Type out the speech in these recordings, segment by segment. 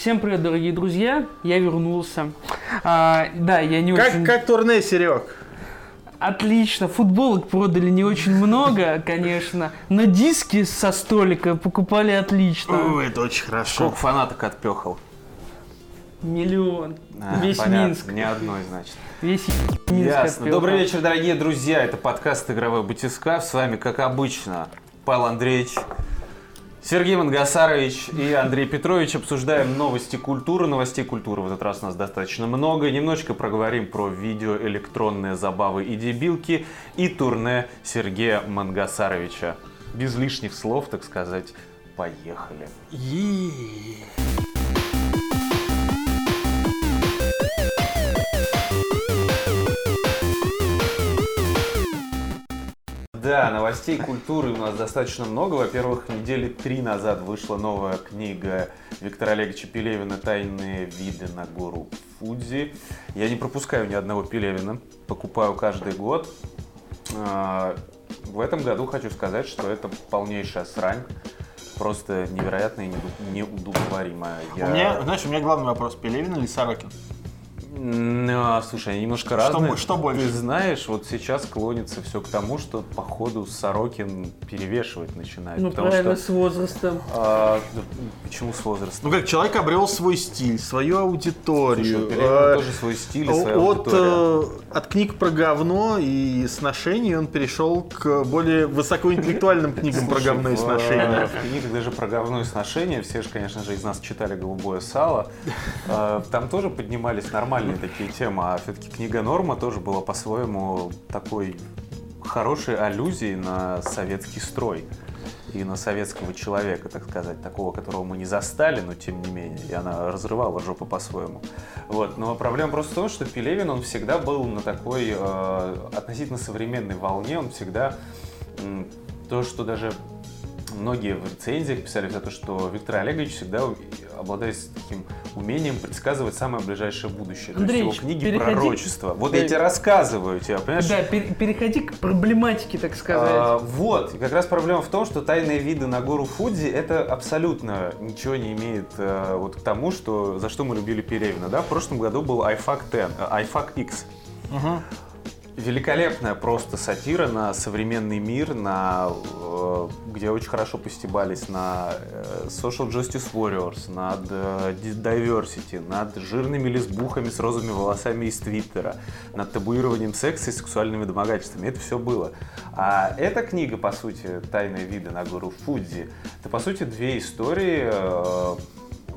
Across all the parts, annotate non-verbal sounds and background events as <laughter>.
Всем привет, дорогие друзья, я вернулся. А, да, я не Как, очень... как турне, Серег? Отлично, футболок продали не очень много, <laughs> конечно, но диски со столика покупали отлично. это очень хорошо. Сколько фанаток отпехал? Миллион. А, Весь понятно, Минск. Ни одной, значит. Весь Минск Ясно. отпёхал. Добрый вечер, дорогие друзья. Это подкаст «Игровой батискаф». С вами, как обычно, Павел Андреевич, Сергей Мангасарович и Андрей Петрович. Обсуждаем новости культуры. Новостей культуры в этот раз у нас достаточно много. Немножечко проговорим про видео, электронные забавы и дебилки и турне Сергея Мангасаровича. Без лишних слов, так сказать, поехали. Е-е-е. Да, новостей культуры у нас достаточно много. Во-первых, недели три назад вышла новая книга Виктора Олеговича Пелевина «Тайные виды на гору Фудзи». Я не пропускаю ни одного Пелевина, покупаю каждый год. А, В этом году хочу сказать, что это полнейшая срань. Просто невероятная и неудобоваримая. Я- У меня, знаешь, у меня главный вопрос, Пелевин или Сорокин? А, слушай, они немножко Что разные. бо- что больше? Ты знаешь, вот сейчас клонится все к тому, что походу Сорокин перевешивать начинает. Ну, правильно, что, с возрастом. а, да, почему с возрастом? Ну как, человек обрел свой стиль, свою Слушай, аудиторию. Пелевина Э, тоже свой стиль и своя От, э, от книг про говно и сношений он перешел к более высокоинтеллектуальным книгам про Слушай, говно и сношения. В книгах даже про говно и сношения, все же, конечно же, из нас читали «Голубое сало», <laughs> Э, там тоже поднимались нормальные такие темы, а все-таки книга «Норма» тоже была по-своему такой хорошей аллюзией на советский строй и на советского человека, так сказать, такого, которого мы не застали, но тем не менее, и она разрывала жопу по-своему. Вот. Но проблема просто в том, что Пелевин, он всегда был на такой э, относительно современной волне, он всегда м, то, что даже многие в рецензиях писали за то, что Виктор Олегович всегда обладает таким умением предсказывать самое ближайшее будущее. Андрей, то есть его книги переходи- пророчества. Вот Да. я тебе рассказываю, тебе, понимаешь? Да, пер- переходи к проблематике, так сказать. А, вот, и как раз проблема в том, что тайные виды на гору Фудзи это абсолютно ничего не имеет э, вот к тому, что за что мы любили Пелевина. Да? В прошлом году был iFAC 10, iFAC X. Мгм. Великолепная просто сатира на современный мир, на, э, где очень хорошо постебались на э, Social Justice Warriors, над э, Diversity, над жирными лесбухами с розовыми волосами из Твиттера, над табуированием секса и сексуальными домогательствами. Это все было. А эта книга, по сути, «Тайные виды на гору Фудзи», это, по сути, две истории,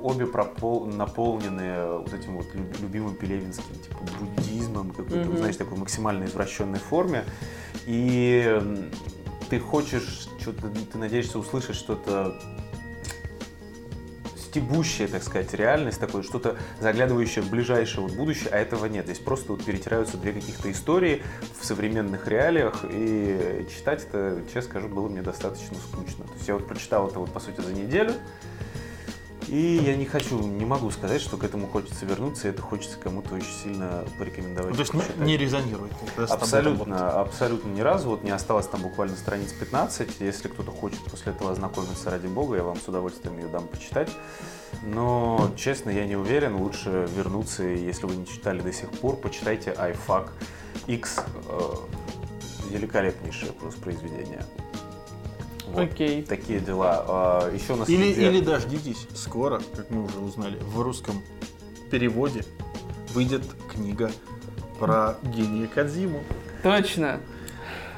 обе пропол- наполнены вот этим вот люб- любимым пелевинским типа буддизмом, какой-то, Мгм. знаешь, такой максимально извращенной форме. И ты хочешь что-то, ты надеешься услышать что-то стебущее, так сказать, реальность, такое что-то заглядывающее в ближайшее вот будущее, а этого нет. Здесь просто вот перетираются две каких-то истории в современных реалиях, и читать это, честно скажу, было мне достаточно скучно. То есть я вот прочитал это вот, по сути, за неделю, и я не хочу, не могу сказать, что к этому хочется вернуться, и это хочется кому-то очень сильно порекомендовать. Ну, То есть не, почитать. не резонирует. Абсолютно, абсолютно ни разу. Вот не осталось там буквально страниц 15. Если кто-то хочет после этого ознакомиться, ради бога, я вам с удовольствием ее дам почитать. Но, честно, я не уверен. Лучше вернуться, если вы не читали до сих пор, почитайте iFAC X. э, великолепнейшее просто произведение. Вот. Окей. Такие дела. А, Еще у нас Или, или дождитесь, скоро, как мы уже узнали, в русском переводе выйдет книга про гения Кадзиму. Точно.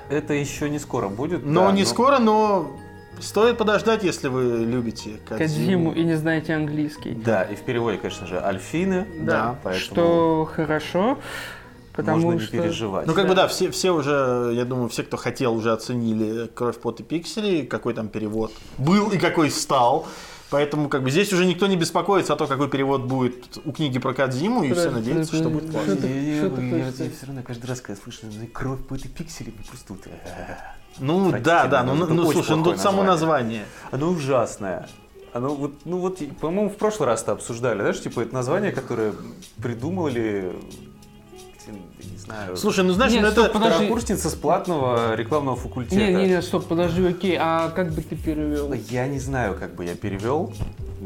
Это еще не скоро будет. Но да, не но- скоро, но стоит подождать, если вы любите Кадзиму. Кадзиму и не знаете английский. Да, и в переводе, конечно же, Альфины. Да, поэтому что хорошо, потому можно не что... переживать. Ну, как Да. бы да, все, все уже, я думаю, все, кто хотел, уже оценили кровь, пот и пиксели, какой там перевод был и какой стал. Поэтому как бы здесь уже никто не беспокоится о том, какой перевод будет у книги про Кадзиму, и все надеются, что будет классно. Я- все равно каждый раз, когда слышу кровь по этой пиксели, мне просто вот, э, Ну да, да, ну, ну слушай, ну тут само название. Оно ужасное. Оно вот, ну вот, и, по-моему, в прошлый раз-то обсуждали, знаешь, типа это название, которое придумали, не знаю, Слушай, ну знаешь, Нет, ну стоп, это... подожди. второкурсница с платного рекламного факультета. Не, не, не, стоп, подожди, окей, а как бы ты перевел? Я не знаю, как бы я перевел.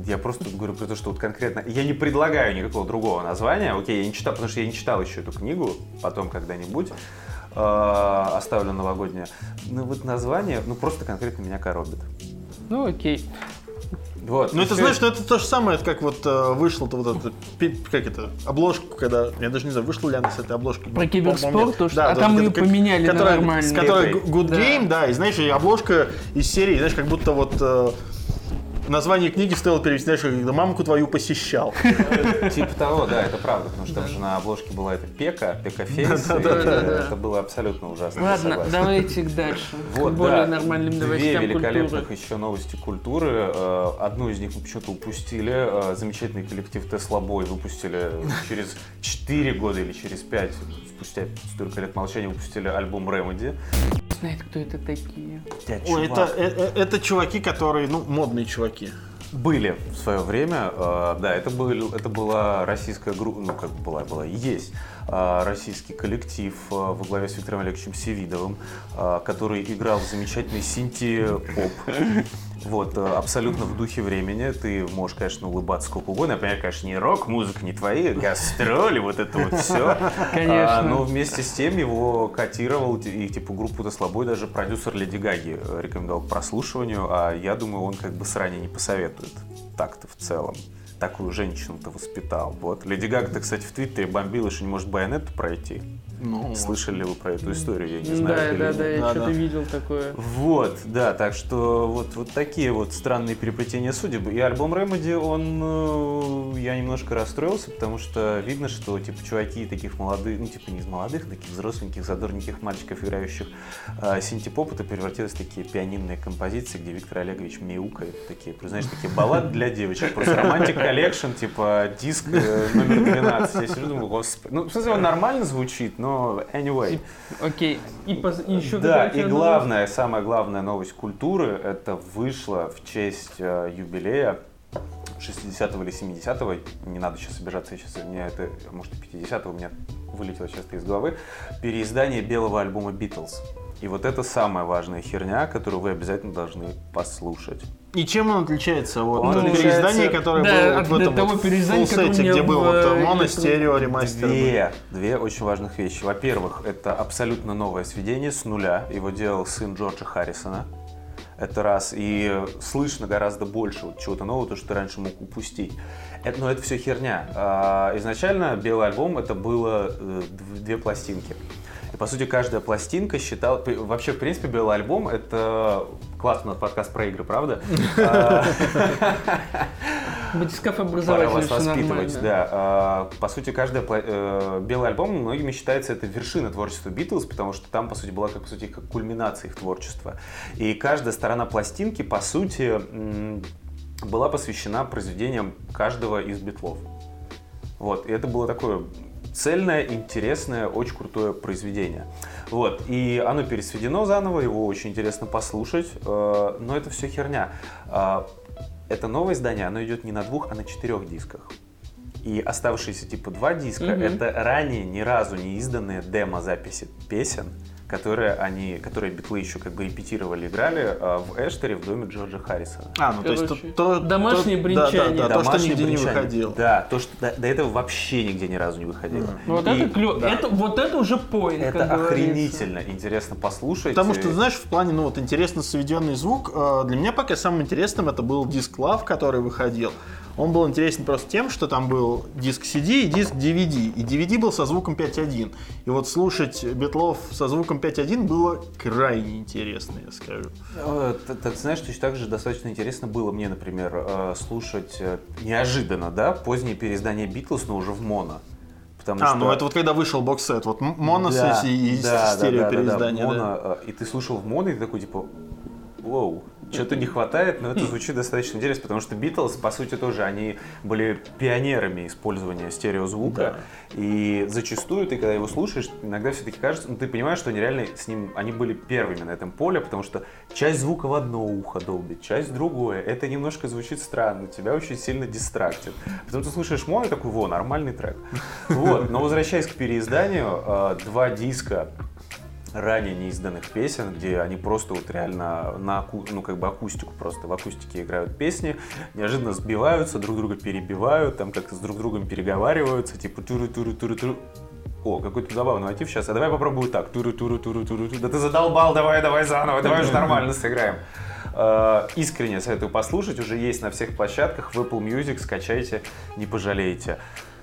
Я просто говорю про то, что вот конкретно... Я не предлагаю никакого другого названия. Окей, я не читал, потому что я не читал еще эту книгу. Потом когда-нибудь э, оставлю новогоднее. Ну вот название, ну просто конкретно меня коробит. Ну окей. Вот. Ну это знаешь, ну это то же самое, это как вот э, вышло-то вот это, пи- как это, обложку, когда, я даже не знаю, вышла ли она с этой обложкой. Про киберспорт, то, что- Да, а там как- поменяли на которая, нормальную. С которой. Good Да. Game, да, и знаешь, и обложка из серии, знаешь, как будто вот э, название книги стоило перевести, знаешь, когда мамку твою посещал. Типа того, да, это правда, потому что там же на обложке была эта Пека, Пека Фейс, и Да-да-да. это было абсолютно ужасно. Ладно, давайте дальше. Вот, К более нормальным две новостям великолепных культуры. еще новости культуры. Э, Одну из них мы почему-то упустили. Э, Замечательный коллектив Tesla Boy выпустили через 4 года или через 5, спустя столько лет молчания, выпустили альбом Remedy. Знает, кто это такие. Ой, это, э, э, это чуваки, которые, ну, модные чуваки. Были в свое время, э, да, это, был, это была российская группа, ну как была, была и есть э, российский коллектив э, во главе с Виктором Олеговичем Севидовым, э, который играл в замечательный синти-поп. Вот, э, абсолютно в духе времени. Ты можешь, конечно, улыбаться сколько угодно. Я понимаю, конечно, не рок-музыка, не твои гастроли, вот это вот все. <laughs> Конечно. но вместе с тем его котировал и типа группу то слабой даже продюсер Леди Гаги э, рекомендовал к прослушиванию, а я думаю, он как бы сране не посоветует так-то в целом. Такую женщину-то воспитал. Вот. Леди Гага-то, кстати, в Твиттере бомбила, что не может байонету пройти. Ну, <laughs> Слышали ли вы про эту историю? Я не знаю. Да, или да, да, я что-то видел такое. Вот, да, так что вот, вот такие вот странные переплетения судеб. И альбом Remedy, он, э, я немножко расстроился, потому что видно, что, типа, чуваки таких молодых, ну, типа, не из молодых, таких взросленьких, задорненьких мальчиков, играющих э, синтепоп, это превратилось в такие пианинные композиции, где Виктор Олегович мяукает, такие, знаешь, такие баллады для девочек, просто romantic collection, типа, диск э, номер 12. Я сижу, думаю, господи, ну, в смысле, он нормально звучит, но anyway. Окей. И, пос- и еще Да, и новость? главная, самая главная новость культуры, это вышло в честь э, юбилея 60-го или 70-го, не надо сейчас обижаться, я сейчас, мне это, может, и 50-го, у меня вылетело сейчас из головы, переиздание белого альбома Beatles. И вот это самая важная херня, которую вы обязательно должны послушать. И чем он отличается от Он переиздания, которое Да, было в этом того вот переиздания, которое где был вот э, моно, электро- стерео, ремастер. Две, две очень важных вещи. Во-первых, это абсолютно новое сведение с нуля. Его делал сын Джорджа Харрисона. Это раз. И слышно гораздо больше вот чего-то нового, то, что ты раньше мог упустить. Это, но это все херня. А, изначально белый альбом это было э, дв- две пластинки. По сути, каждая пластинка считал... при- Вообще, в принципе, белый альбом — это... Классный подкаст про игры, правда? Батискаф Пора образовательный, вас все воспитывать, да. А, По сути, пла- э, белый альбом многими считается это вершина творчества Битлз, потому что там, по сути, была как, по сути, как кульминация их творчества. И каждая сторона пластинки, по сути, была посвящена произведениям каждого из битлов. Вот, и это было такое цельное, интересное, очень крутое произведение. Вот, и оно пересведено заново, его очень интересно послушать, э, но это все херня. А, Это новое издание, оно идет не на двух, а на четырех дисках. И оставшиеся типа два диска Мгм. это ранее ни разу не изданные демо-записи песен, которые они, которые битлы еще как бы репетировали, играли э, в Эштере в доме Джорджа Харрисона. А, ну то есть Короче, то, то- домашнее то- бренчание. Да, да, да, то, что нигде не выходило. Да, то, что до, до этого вообще нигде ни разу не выходило. Вот И это клево. да. Это, вот это уже поинт, Это как говорится. охренительно интересно послушать. Потому что, знаешь, в плане, ну вот, интересно сведенный звук, э, для меня пока самым интересным это был диск Love, который выходил. Он был интересен просто тем, что там был диск CD и диск DVD. И DVD был со звуком 5.1. И вот слушать Битлов со звуком 5.1 было крайне интересно, я скажу. Э, т- Так, знаешь, точно так же достаточно интересно было мне, например, э, слушать э, неожиданно, да, позднее переиздание Битлз, но уже в моно. Потому А, что... ну это вот когда вышел бокс-сет, вот м- моно Да, и, да, стерео да, да, да, да. моно, э, И ты слушал в моно, и ты такой, типа, Воу, что-то не хватает, но это звучит достаточно интересно, потому что Битлз, по сути, тоже, они были пионерами использования стереозвука, и зачастую ты, когда его слушаешь, иногда все-таки кажется, ну, ты понимаешь, что они реально с ним, они были первыми на этом поле, потому что часть звука в одно ухо долбит, часть в другое, это немножко звучит странно, тебя очень сильно дистрактит. Потом ты слушаешь моно такой, во, нормальный трек. Вот, но возвращаясь к переизданию, э, два диска ранее неизданных песен, где они просто вот реально на ну как бы акустику просто в акустике играют песни, неожиданно сбиваются, друг друга перебивают, там как-то с друг другом переговариваются, типа туру туру туру туру о, какой-то забавный мотив сейчас. А давай попробую так. Туру, туру, туру, туру, туру. Да ты задолбал, давай, давай заново, давай уже нормально сыграем. Э, Искренне советую послушать. Уже есть на всех площадках. В Apple Music скачайте, не пожалеете.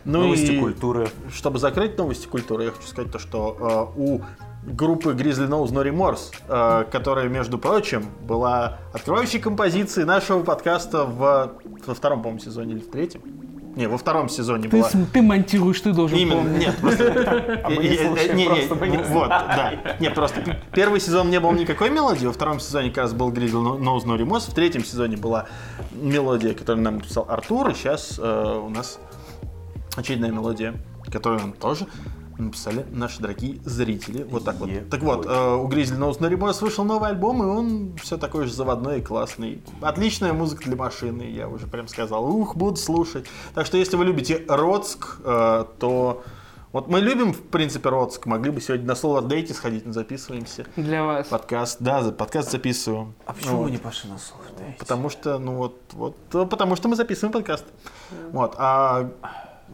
Ну Новости и- культуры. Чтобы закрыть новости культуры, я хочу сказать то, что э, у группы Grizzly Nose No Remorse, э, которая, между прочим, была открывающей композицией нашего подкаста в, во втором, по-моему, сезоне или в третьем. Не, во втором сезоне Ты, была. ты монтируешь, ты должен Именно, помнить. нет, просто... <laughs> А мы не слушаем, не, не, просто мы не Вот, да. Нет, просто первый сезон не было никакой мелодии, во втором сезоне как раз был Grizzly Nose No Remorse, в третьем сезоне была мелодия, которую нам написал Артур, и сейчас э, у нас очередная мелодия, которую нам тоже написали наши дорогие зрители. Вот так вот. Е- Так вот, э, у Grizzly Nose No Remorse вышел новый альбом, и он все такой же заводной и классный. Отличная музыка для машины, я уже прям сказал. Ух, буду слушать. Так что, если вы любите Роцк, э, то... Вот мы любим, в принципе, Роцк. Могли бы сегодня на слово дейте сходить, но записываемся. Для вас. Подкаст, да, подкаст записываем. А почему Вот. вы не пошли на слух? Потому что, ну вот, вот, потому что мы записываем подкаст. Вот, а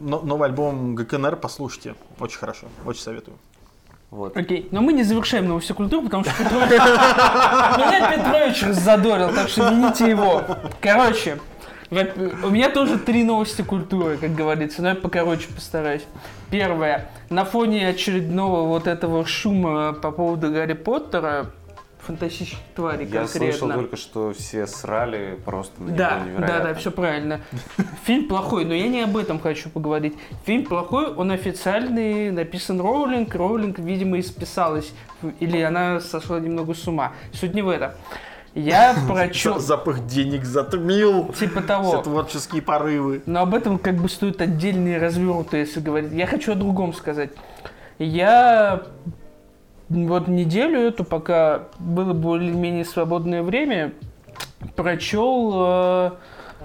но- новый альбом ГКНР послушайте, очень хорошо, очень советую. Вот. Окей, но мы не завершаем новости культуры, потому что Петрович... <laughs> Меня Петрович раззадорил, так что вините его. Короче, у меня тоже три новости культуры, как говорится, но я покороче постараюсь. Первое. На фоне очередного вот этого шума по поводу Гарри Поттера, фантастических тварей Я конкретно. слышал только, что все срали просто на него Да, да, невероятно. да, все правильно. Фильм плохой, но я не об этом хочу поговорить. Фильм плохой, он официальный, написан Роулинг. Роулинг, видимо, исписалась. Или она сошла немного с ума. Суть не в этом. Я <laughs> прочел... Запах денег затмил Типа все того. творческие порывы. Но об этом как бы стоит отдельные развернуты, если говорить. Я хочу о другом сказать. Я вот неделю эту, пока было более-менее свободное время, прочел э,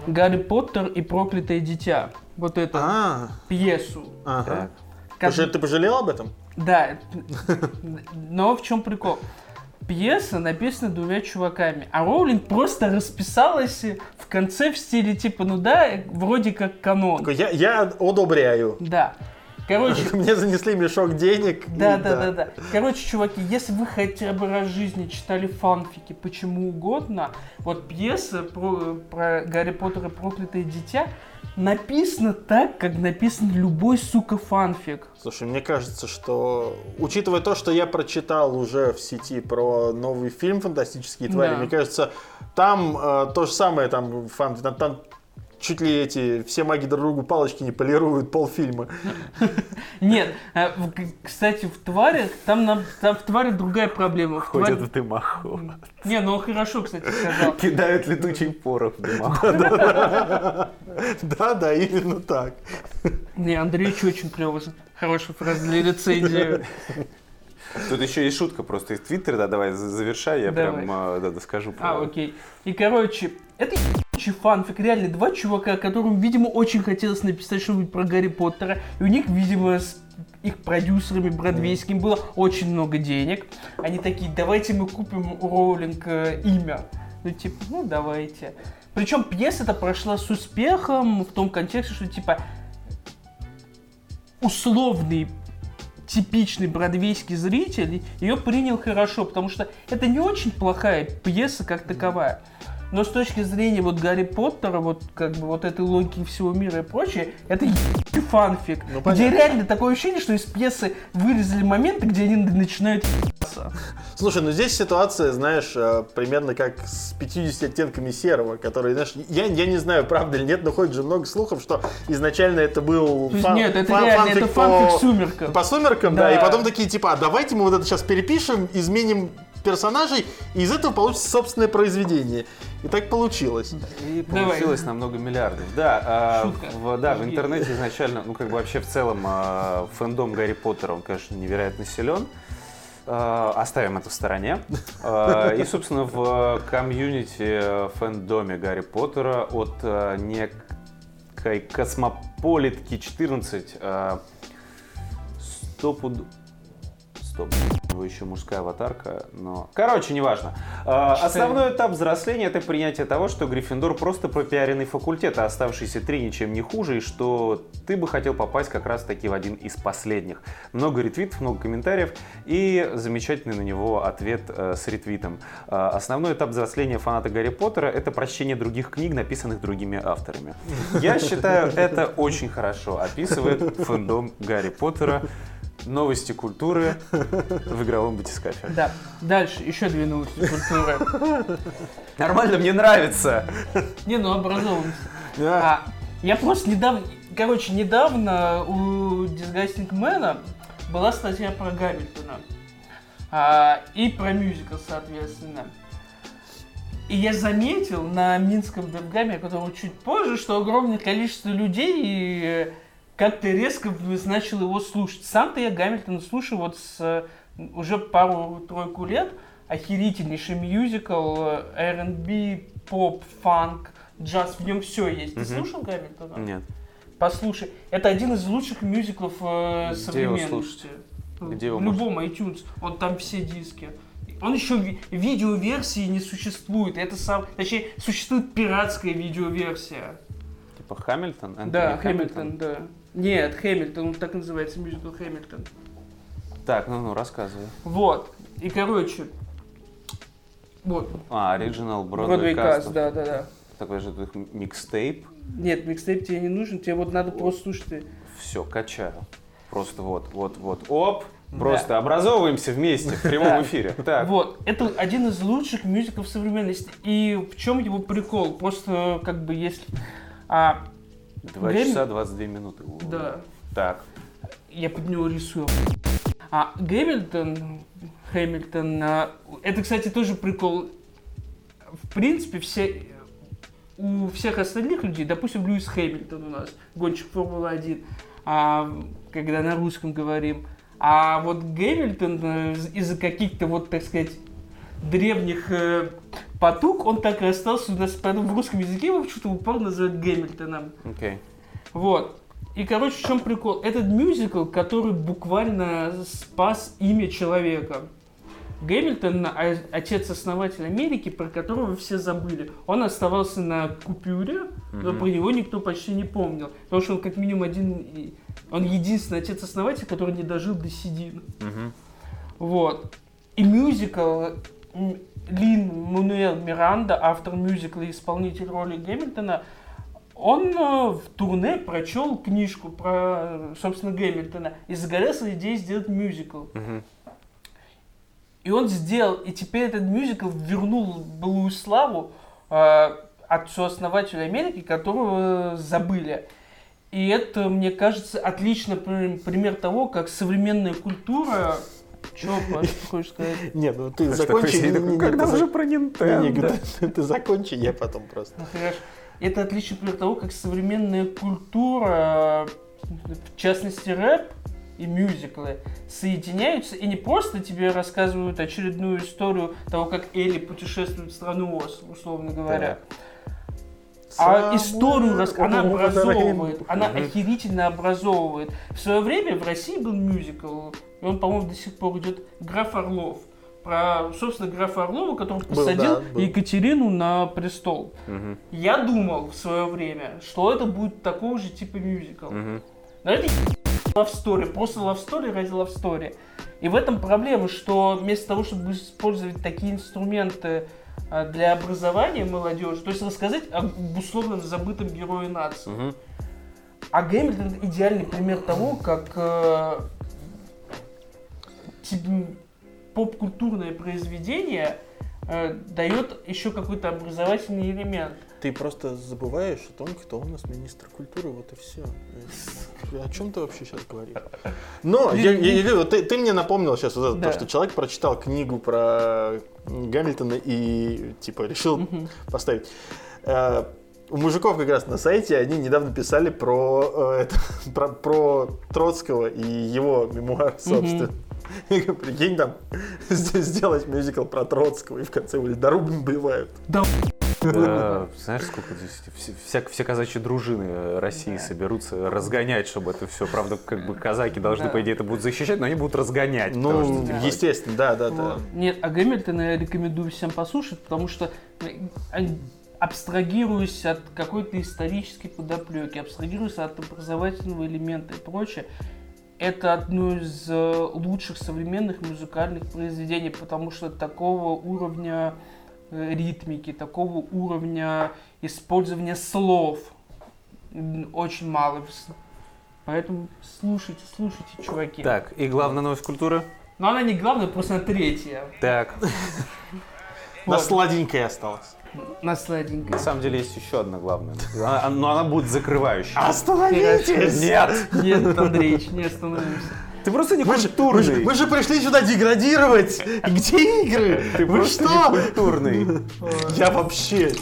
«Гарри Поттер и проклятое дитя». Вот эту А, пьесу. ага. Как- ты пожалел об этом? Да, но в чем прикол? Пьеса написана двумя чуваками, а Роулинг просто расписалась в конце в стиле типа, ну да, вроде как канон. Я, я одобряю. Да. Короче, <laughs> Мне занесли мешок денег. и да, да, да, да. Короче, чуваки, если вы хотя бы раз в жизни читали фанфики, почему угодно, вот пьеса про, про Гарри Поттер и проклятое дитя написана так, как написан любой, сука, фанфик. Слушай, мне кажется, что, учитывая то, что я прочитал уже в сети про новый фильм «Фантастические твари», Да. мне кажется, там э, то же самое, там, фан, там, там чуть ли эти все маги друг другу палочки не полируют полфильма. Нет, э, кстати, в тварях, там, нам, там в тварях другая проблема. В Ходят тварях- в дымоход. Не, ну он хорошо, кстати, сказал. Кидают летучий порох в дымоход. <laughs> Да, да, именно так. Не, Андреевич очень клево. Хорошая фраза для рецензии. Тут еще есть шутка просто из Твиттера, да, давай за- завершай, я Давай. прям э, да, да, скажу. А, окей. И, короче, это ебучий фанфик. Реально, два чувака, которым, видимо, очень хотелось написать что-нибудь про Гарри Поттера. И у них, видимо, с их продюсерами бродвейскими было очень много денег. Они такие, давайте мы купим у Роулинг э, имя. Ну, типа, ну, давайте. Причем пьеса-то прошла с успехом в том контексте, что, типа, условный типичный бродвейский зритель ее принял хорошо, потому что это не очень плохая пьеса как таковая. Но с точки зрения вот Гарри Поттера, вот как бы вот этой логики всего мира и прочее, это ебучий фанфик. Ну, где реально такое ощущение, что из пьесы вырезали моменты, где они начинают ебаться. Слушай, ну здесь ситуация, знаешь, э, примерно как с 50 оттенками серого, который, знаешь, я, я не знаю, правда или нет, но ходит же много слухов, что изначально это был фан- нет, это фан- реально, это фанфик фанфик по- сумерков. По сумеркам, да. Да. и потом такие, типа, а давайте мы вот это сейчас перепишем, изменим персонажей, и из этого получится собственное произведение. И так получилось. И Давай. получилось на много миллиардов. Да, Шутка. в, да, в интернете изначально, ну как бы вообще в целом а, фэндом Гарри Поттера, он, конечно, невероятно силен. А, Оставим это в стороне. А, И, собственно, в комьюнити э, фэндоме Гарри Поттера от а, некой космополитки 14 а, стопуд... Стоп. него еще мужская аватарка, но... Короче, неважно. А, Основной этап взросления — это принятие того, что Гриффиндор просто пропиаренный факультет, а оставшиеся три ничем не хуже, и что ты бы хотел попасть как раз-таки в один из последних. Много ретвитов, много комментариев и замечательный на него ответ э, с ретвитом. А, Основной этап взросления фаната Гарри Поттера — это прочтение других книг, написанных другими авторами. Я считаю, это очень хорошо описывает фэндом Гарри Поттера. Новости культуры в игровом батискафе. Да. Дальше, еще две новости культуры. Нормально, мне нравится. Не, ну образованность. А, я просто недавно, короче, недавно у Disgusting Man была статья про Гамильтона. А, и про мюзикл, соответственно. И я заметил на Минском Девгаме, который чуть позже, что огромное количество людей э, как-то резко начал его слушать. Сам-то я Гамильтона слушаю вот с э, уже пару-тройку лет. Охерительнейший мюзикл, э, R&B, поп, фанк, джаз, в нем все есть. Ты Мгм. слушал Гамильтона? Нет. Послушай, это один из лучших мюзиклов э, Где его современности. слушать? Где его В любом iTunes, он там все диски. Он еще ви- видеоверсии не существует. Это сам, точнее, существует пиратская видеоверсия. Типа Хамильтон? Энтони да, Хэмилтон, да. Нет, Хэмилтон, он так называется, мюзикл Хэмилтон. Так, ну-ну, рассказывай. Вот. И, короче, вот, А, оригинал Бродвей Каст, да, да, да. Такой же их микстейп. Нет, микстейп тебе не нужен, тебе вот надо просто слушать. Все, качаю. Просто вот, вот, вот. Оп! Просто образовываемся вместе в прямом Да. эфире. Так. Вот, это один из лучших мюзиклов современности. И в чем его прикол? Просто, как бы, если... А, Два Гэмми- часа 22 минуты. Да, Так. я под него рисую. А Гэмильтон, Хэмилтон, а, это, кстати, тоже прикол. В принципе, все, у всех остальных людей, допустим, Льюис Хэмилтон у нас, гонщик Формулы-1, а, когда на русском говорим, а вот Гэмильтон э, из- из-за каких-то, вот, так сказать, древних э, потуг, он так и остался у нас, в русском языке его почему-то упорно называют Гэмильтоном. Окей. Вот. И, короче, в чем прикол? Этот мюзикл, который буквально спас имя человека. Гэмильтон, а- отец-основатель Америки, про которого все забыли. Он оставался на купюре, но Мгм. про него никто почти не помнил. Потому что он как минимум один... Он единственный отец-основатель, который не дожил до седин. Мгм. Вот. И мюзикл Лин Мануэл Миранда, автор мюзикла и исполнитель роли Гэмильтона, он э, в турне прочел книжку про, собственно, Гэмильтона и загорелся идеей сделать мюзикл. Мгм. И он сделал, и теперь этот мюзикл вернул былую славу э, отцу-основателю Америки, которого забыли. И это, мне кажется, отличный при- пример того, как современная культура... Паш, ты хочешь сказать? <laughs> Нет, ну ты закончи. не, Когда уже про Nintendo? <laughs> ты- закончи, я потом просто. Ну, хорошо. Это отличный пример того, как современная культура, в частности рэп и мюзиклы, соединяются и не просто тебе рассказывают очередную историю того, как Элли путешествует в страну Оз, условно говоря. А историю рас... она образовывает, она охерительно образовывает. В свое время в России был мюзикл, и он, по-моему, до сих пор идет «Граф Орлов». Про, собственно, графа Орлова, который Был, посадил да, был. Екатерину на престол. Мгм. Я думал в свое время, что это будет такого же типа мюзикл. Мгм. Но это love story, просто love story ради love story. И в этом проблема, что вместо того, чтобы использовать такие инструменты а, для образования молодежи, то есть рассказать об условно забытом герое нации. Мгм. А Гэмильтон идеальный пример того, как э, поп-культурное произведение э, дает еще какой-то образовательный элемент. Ты просто забываешь о том, кто у нас министр культуры, вот и все. О чем ты вообще сейчас говоришь? Но, я, я- я ты, ты мне напомнил сейчас вот это, Да. то, что человек прочитал книгу про Гамильтона и типа решил Мгм. поставить. Э, у мужиков как раз на сайте они недавно писали про, э, это, <laughs> про, про Троцкого и его мемуар, собственно. Говорю, <laughs> Прикинь, там <laughs> сделать мюзикл про Троцкого, и в конце его ледорубом убивают. Да Да, знаешь, сколько здесь все, вся- все казачьи дружины э, России соберутся разгонять, чтобы это все. Правда, как бы казаки должны, Да. по идее, это будут защищать, но они будут разгонять. что, Ну, типа, естественно, да, да, да. Нет, а Гамильтона я рекомендую всем послушать, потому что э, а, абстрагируясь от какой-то исторической подоплеки, абстрагируясь от образовательного элемента и прочее, это одно из э, лучших современных музыкальных произведений, потому что такого уровня э, ритмики, такого уровня использования слов очень мало. Поэтому слушайте, слушайте, чуваки. Так, и главная новость культуры? Но она не главная, просто она третья. Так, На Вот. сладенькое осталось. На сладенько. на самом деле есть еще одна главная. Она- Но она будет закрывающей. Остановитесь! Нет! Нет, Андреич, не остановимся. Ты просто не Вы же, вы, же, культурный. вы же пришли сюда деградировать! Где игры? Ты вы просто не что? культурный. Я вообще...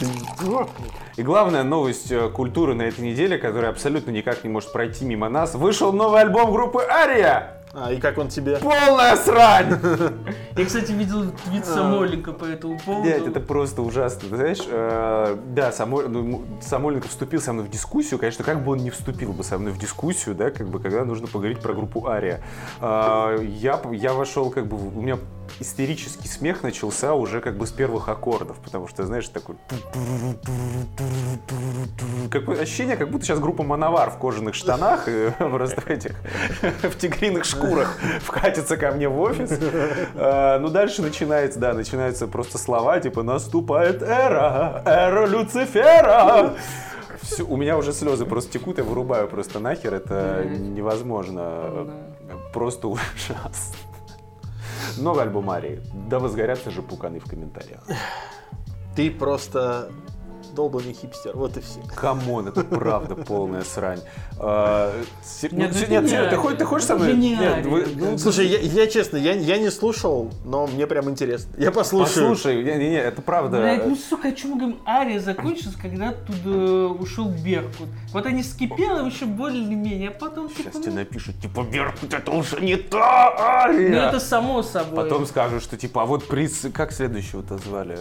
И главная новость э, культуры на этой неделе, которая абсолютно никак не может пройти мимо нас, вышел новый альбом группы Ария. А, и как он тебе? Полная срань! Я, кстати, видел твит Самойленко по этому поводу. Блядь, это просто ужасно. Ты знаешь, э, да, Само- ну, Самойленко вступил со мной в дискуссию. Конечно, как бы он не вступил бы со мной в дискуссию, да, как бы, когда нужно поговорить про группу Ария. Э, я, я вошел, как бы, у меня истерический смех начался уже как бы с первых аккордов, потому что, знаешь, такой... Какое ощущение, как будто сейчас группа Мановар в кожаных штанах, э, просто в этих, в тигриных шкурах вкатится ко мне в офис. Ну, дальше начинается, да, начинаются просто слова, типа «Наступает эра, эра Люцифера». Всё, у меня уже слезы просто текут, я вырубаю просто нахер, это невозможно. Просто ужасно. Новый альбом Арии. Да возгорятся же пуканы в комментариях. Ты просто долбанный хипстер, вот и все. Come on, это правда полная срань. А, ну, Нет, се- это нет, ты хочешь, со мной? Нет, ну, Слушай, я, честно, я, я не слушал, но мне прям интересно. Я послушаю. Послушай, не, не, это правда. Блядь, ну сука, о чем мы говорим? Ария закончилась, когда оттуда ушел Беркут. Вот они с Кипелом еще более-менее, а потом Сейчас тебе ну, напишут, типа, Беркут, это уже не та Ария. ну это само собой. Потом скажут, что типа, а вот приз, как следующего-то звали?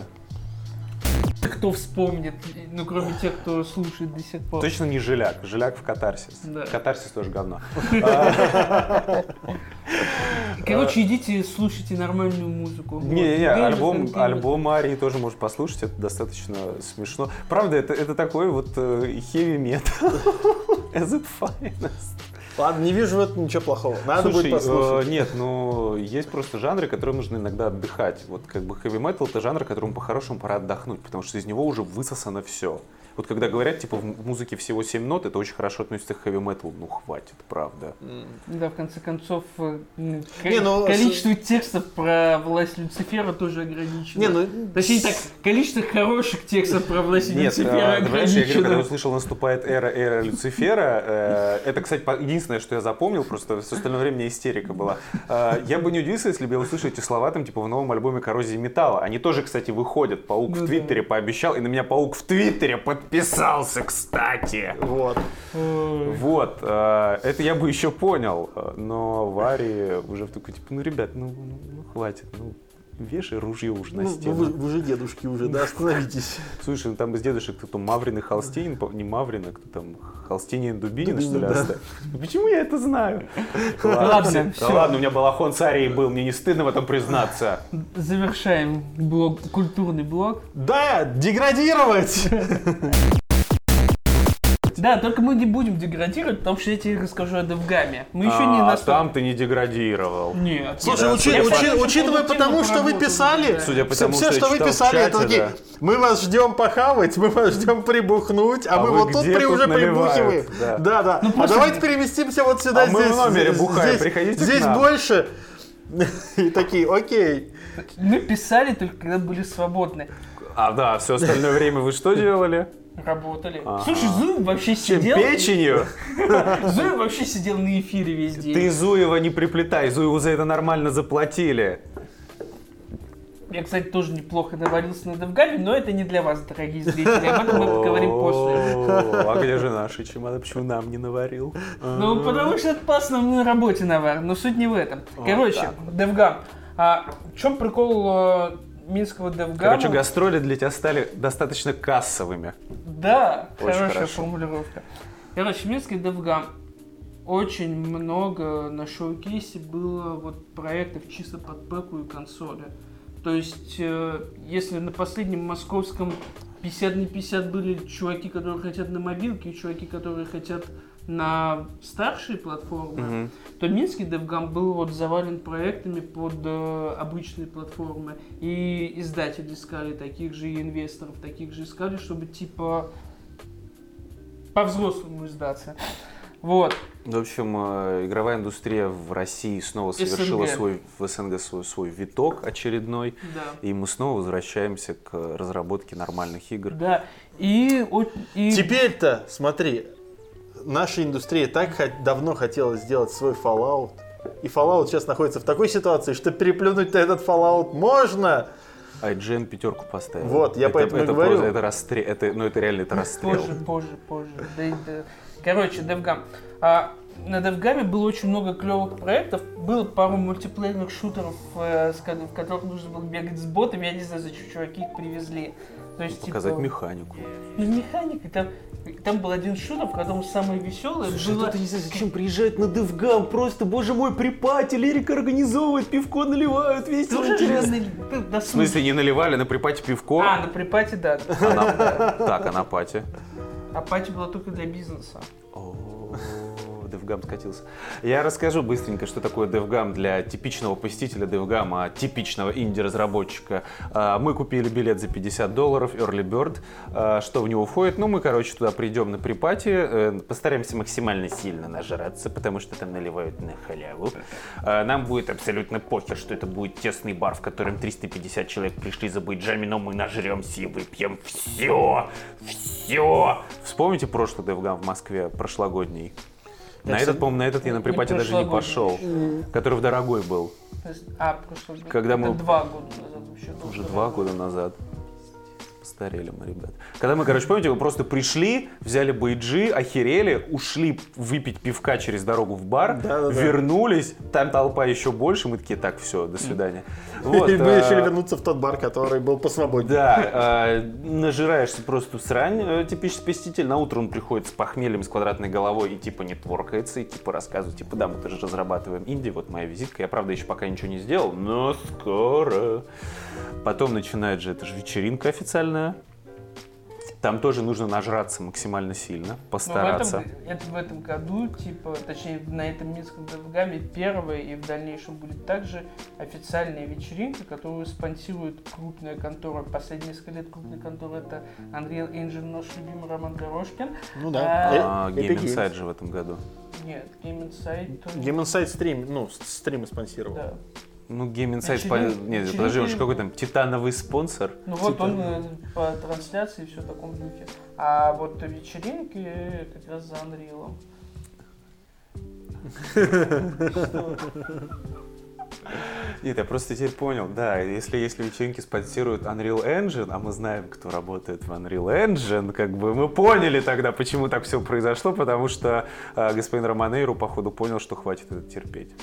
Кто вспомнит, ну кроме тех, кто слушает до сих пор. Точно не Жиляк, Жиляк в Катарсис. Да. Катарсис тоже говно. <laughs> Короче, идите слушайте нормальную музыку. Не-не-не, альбом, альбом Арии тоже можешь послушать, это достаточно смешно. Правда, это, это такой вот heavy metal <laughs> as it finest. Ладно, не вижу в этом ничего плохого. Надо Слушай, будет послушать. э, нет, ну есть просто жанры, которым нужно иногда отдыхать. Вот как бы heavy metal это жанр, которому по-хорошему пора отдохнуть, потому что из него уже высосано все. Вот когда говорят, типа, в музыке всего 7 нот, это очень хорошо относится к heavy metal. Ну, хватит, правда. Да, в конце концов, э, Не, ну, количество текстов про власть Люцифера тоже ограничено. Не, ну, Точнее так, количество хороших текстов про власть Нет, Люцифера ты понимаешь, я говорю, когда я ограничено. услышал «Наступает эра, эра Люцифера», э, это, кстати, единственное, что я запомнил, просто все остальное время у меня истерика была. Э, Я бы не удивился, если бы я услышал эти слова там, типа, в новом альбоме «Коррозии металла». Они тоже, кстати, выходят. Паук Ну в да. Твиттере пообещал, и на меня Паук в Твиттере подписался, кстати. Вот. Ой. Вот, э, это я бы еще понял, э, но Вари уже в такой, типа, ну, ребят, ну, ну, ну, хватит, ну, вешай ружье уже на Ну, стену. вы, вы же дедушки уже, да, остановитесь. <laughs> Слушай, ну там из дедушек кто там Маврин и Холстейн, по- не Маврин, а кто там, Холстинин и Дубинин, что ли, Дубинин, да. оставил? Почему я это знаю? <laughs> Ладно, все- ладно, у меня балахон с Арией был, мне не стыдно в этом признаться. Завершаем блог, культурный блог. Да, деградировать! <laughs> Да, только мы не будем деградировать, потому что я тебе расскажу о Девгаме. Мы еще не а настолько... там ты не деградировал. Нет. Слушай, Да, учи- учи- учитывая потому, что вы писали, да. Судя по все, тому, все, что вы писали, это такие, да. мы вас ждем похавать, мы вас ждем прибухнуть, а, А мы вот тут где при, тут уже наливают? прибухиваем. Да. Да, да. Ну, а давайте переместимся вот сюда, А мы в здесь, номере здесь, бухаем, здесь, приходите здесь больше. <laughs> И такие, окей. Мы писали только когда были свободны. А, да, все остальное время вы что делали? Работали. Ага. Слушай, Зуев вообще Чем сидел... печенью? <laughs> Зуев вообще сидел на эфире весь день. Ты Зуева не приплетай, Зуеву за это нормально заплатили. Я, кстати, тоже неплохо навалился на DevGAMM'е, но это не для вас, дорогие зрители. Об этом мы поговорим после. А где же наши чемоды? Почему нам не наварил? Ну, потому что это по основной работе навар, но суть не в этом. Короче. DevGAMM, а в чем прикол э, Минского DevGAMM. Короче, гастроли для тебя стали достаточно кассовыми. Да, Очень хорошая хорошо. формулировка. Короче, Минский DevGAMM. Очень много на showcase 'е было вот проектов чисто под пэку и консоли. То есть, э, если на последнем московском 50 на 50 были чуваки, которые хотят на мобилке, и чуваки, которые хотят на старшие платформы, Мгм. то Минский DevGam был вот завален проектами под э, обычные платформы. И издатели искали таких же, и инвесторов таких же искали, чтобы типа по-взрослому издаться. Вот. В общем, э, игровая индустрия в России снова совершила СНГ. свой в СНГ свой, свой виток очередной, Да. и мы снова возвращаемся к разработке нормальных игр. Да. И, и Теперь-то, смотри, наша индустрия так хот- давно хотела сделать свой Fallout. И Fallout сейчас находится в такой ситуации, что переплюнуть на этот Fallout можно. IGN пятерку поставил. Вот, я это, поэтому это говорю. просто- Это, расстрел, это, ну, это реально это расстрел. позже, позже, позже. Да да. Короче, DevGam. А, на DevGam было очень много клевых проектов. Было пару мультиплеерных шутеров, э, в которых нужно было бегать с ботами. Я не знаю, зачем чуваки их привезли. То есть, Показать типа, механику. Ну, механика, там, там был один шутер, в котором самое веселое было... не знаю, зачем приезжать на DevGam, просто, боже мой, при пати, лирик организовывают, пивко наливают, весело, Тоже интересно. же ты В смысле, не наливали на припате пивко? А, на припате, да. А на- Так, а на пати? А пати была только для бизнеса. DevGam скатился. Я расскажу быстренько, что такое DevGam для типичного посетителя DevGam, типичного инди-разработчика. А, Мы купили билет за 50 долларов, Early Bird. А, Что в него входит? Ну, мы, короче, туда придем на припате, э, постараемся максимально сильно нажраться, потому что там наливают на халяву. А, Нам будет абсолютно похер, что это будет тесный бар, в котором 350 человек пришли за бейджами, но мы нажремся и выпьем все, все. Вспомните прошлый DevGam в Москве, прошлогодний? На этот, по-моему, на этот я на припате даже не пошел, прошлогодний. который в дорогой был. Есть- А, прошлый год. Когда Это мы- два года назад вообще. Уже два год. года назад. Постарели мы, ребят. Когда мы, короче, помните, мы просто пришли, взяли бейджи, охерели, ушли выпить пивка через дорогу в бар, Да-да-да. вернулись, там толпа еще больше, мы такие, так, все, до свидания. Вот, и мы а, решили вернуться в тот бар, который был посвободнее. Да, а, нажираешься просто срань, э, типичный посетитель. На утро он приходит с похмельем, с квадратной головой и типа не творкается, и типа рассказывает, типа, да, мы тоже разрабатываем инди, вот моя визитка. Я, правда, еще пока ничего не сделал, но скоро. Потом начинает же, это же вечеринка официальная. Там тоже нужно нажраться максимально сильно, Но постараться. в этом, это в этом году, типа, точнее, на этом Минском DevGam первая и в дальнейшем будет также официальная вечеринка, которую спонсирует крупная контора. Последние несколько лет крупная контора это Unreal Engine, наш любимый Роман Дорожкин. Ну А, А, да. Э- Game Epic Insight Games. же в этом году. Нет, Game тоже- Game Insight стрим, ну, стримы спонсировал. Да. Ну, Game Insight, Вечерин- по- нет, подожди, он же какой там титановый спонсор. Ну вот он э, по трансляции и все в таком духе. А вот вечеринки как раз за Unreal. <laughs> Что? Нет, я просто теперь понял, да, если, если вечеринки спонсируют Unreal Engine, а мы знаем, кто работает в Unreal Engine, как бы мы поняли тогда, почему так все произошло, потому что э, господин Романейру, походу, понял, что хватит это терпеть.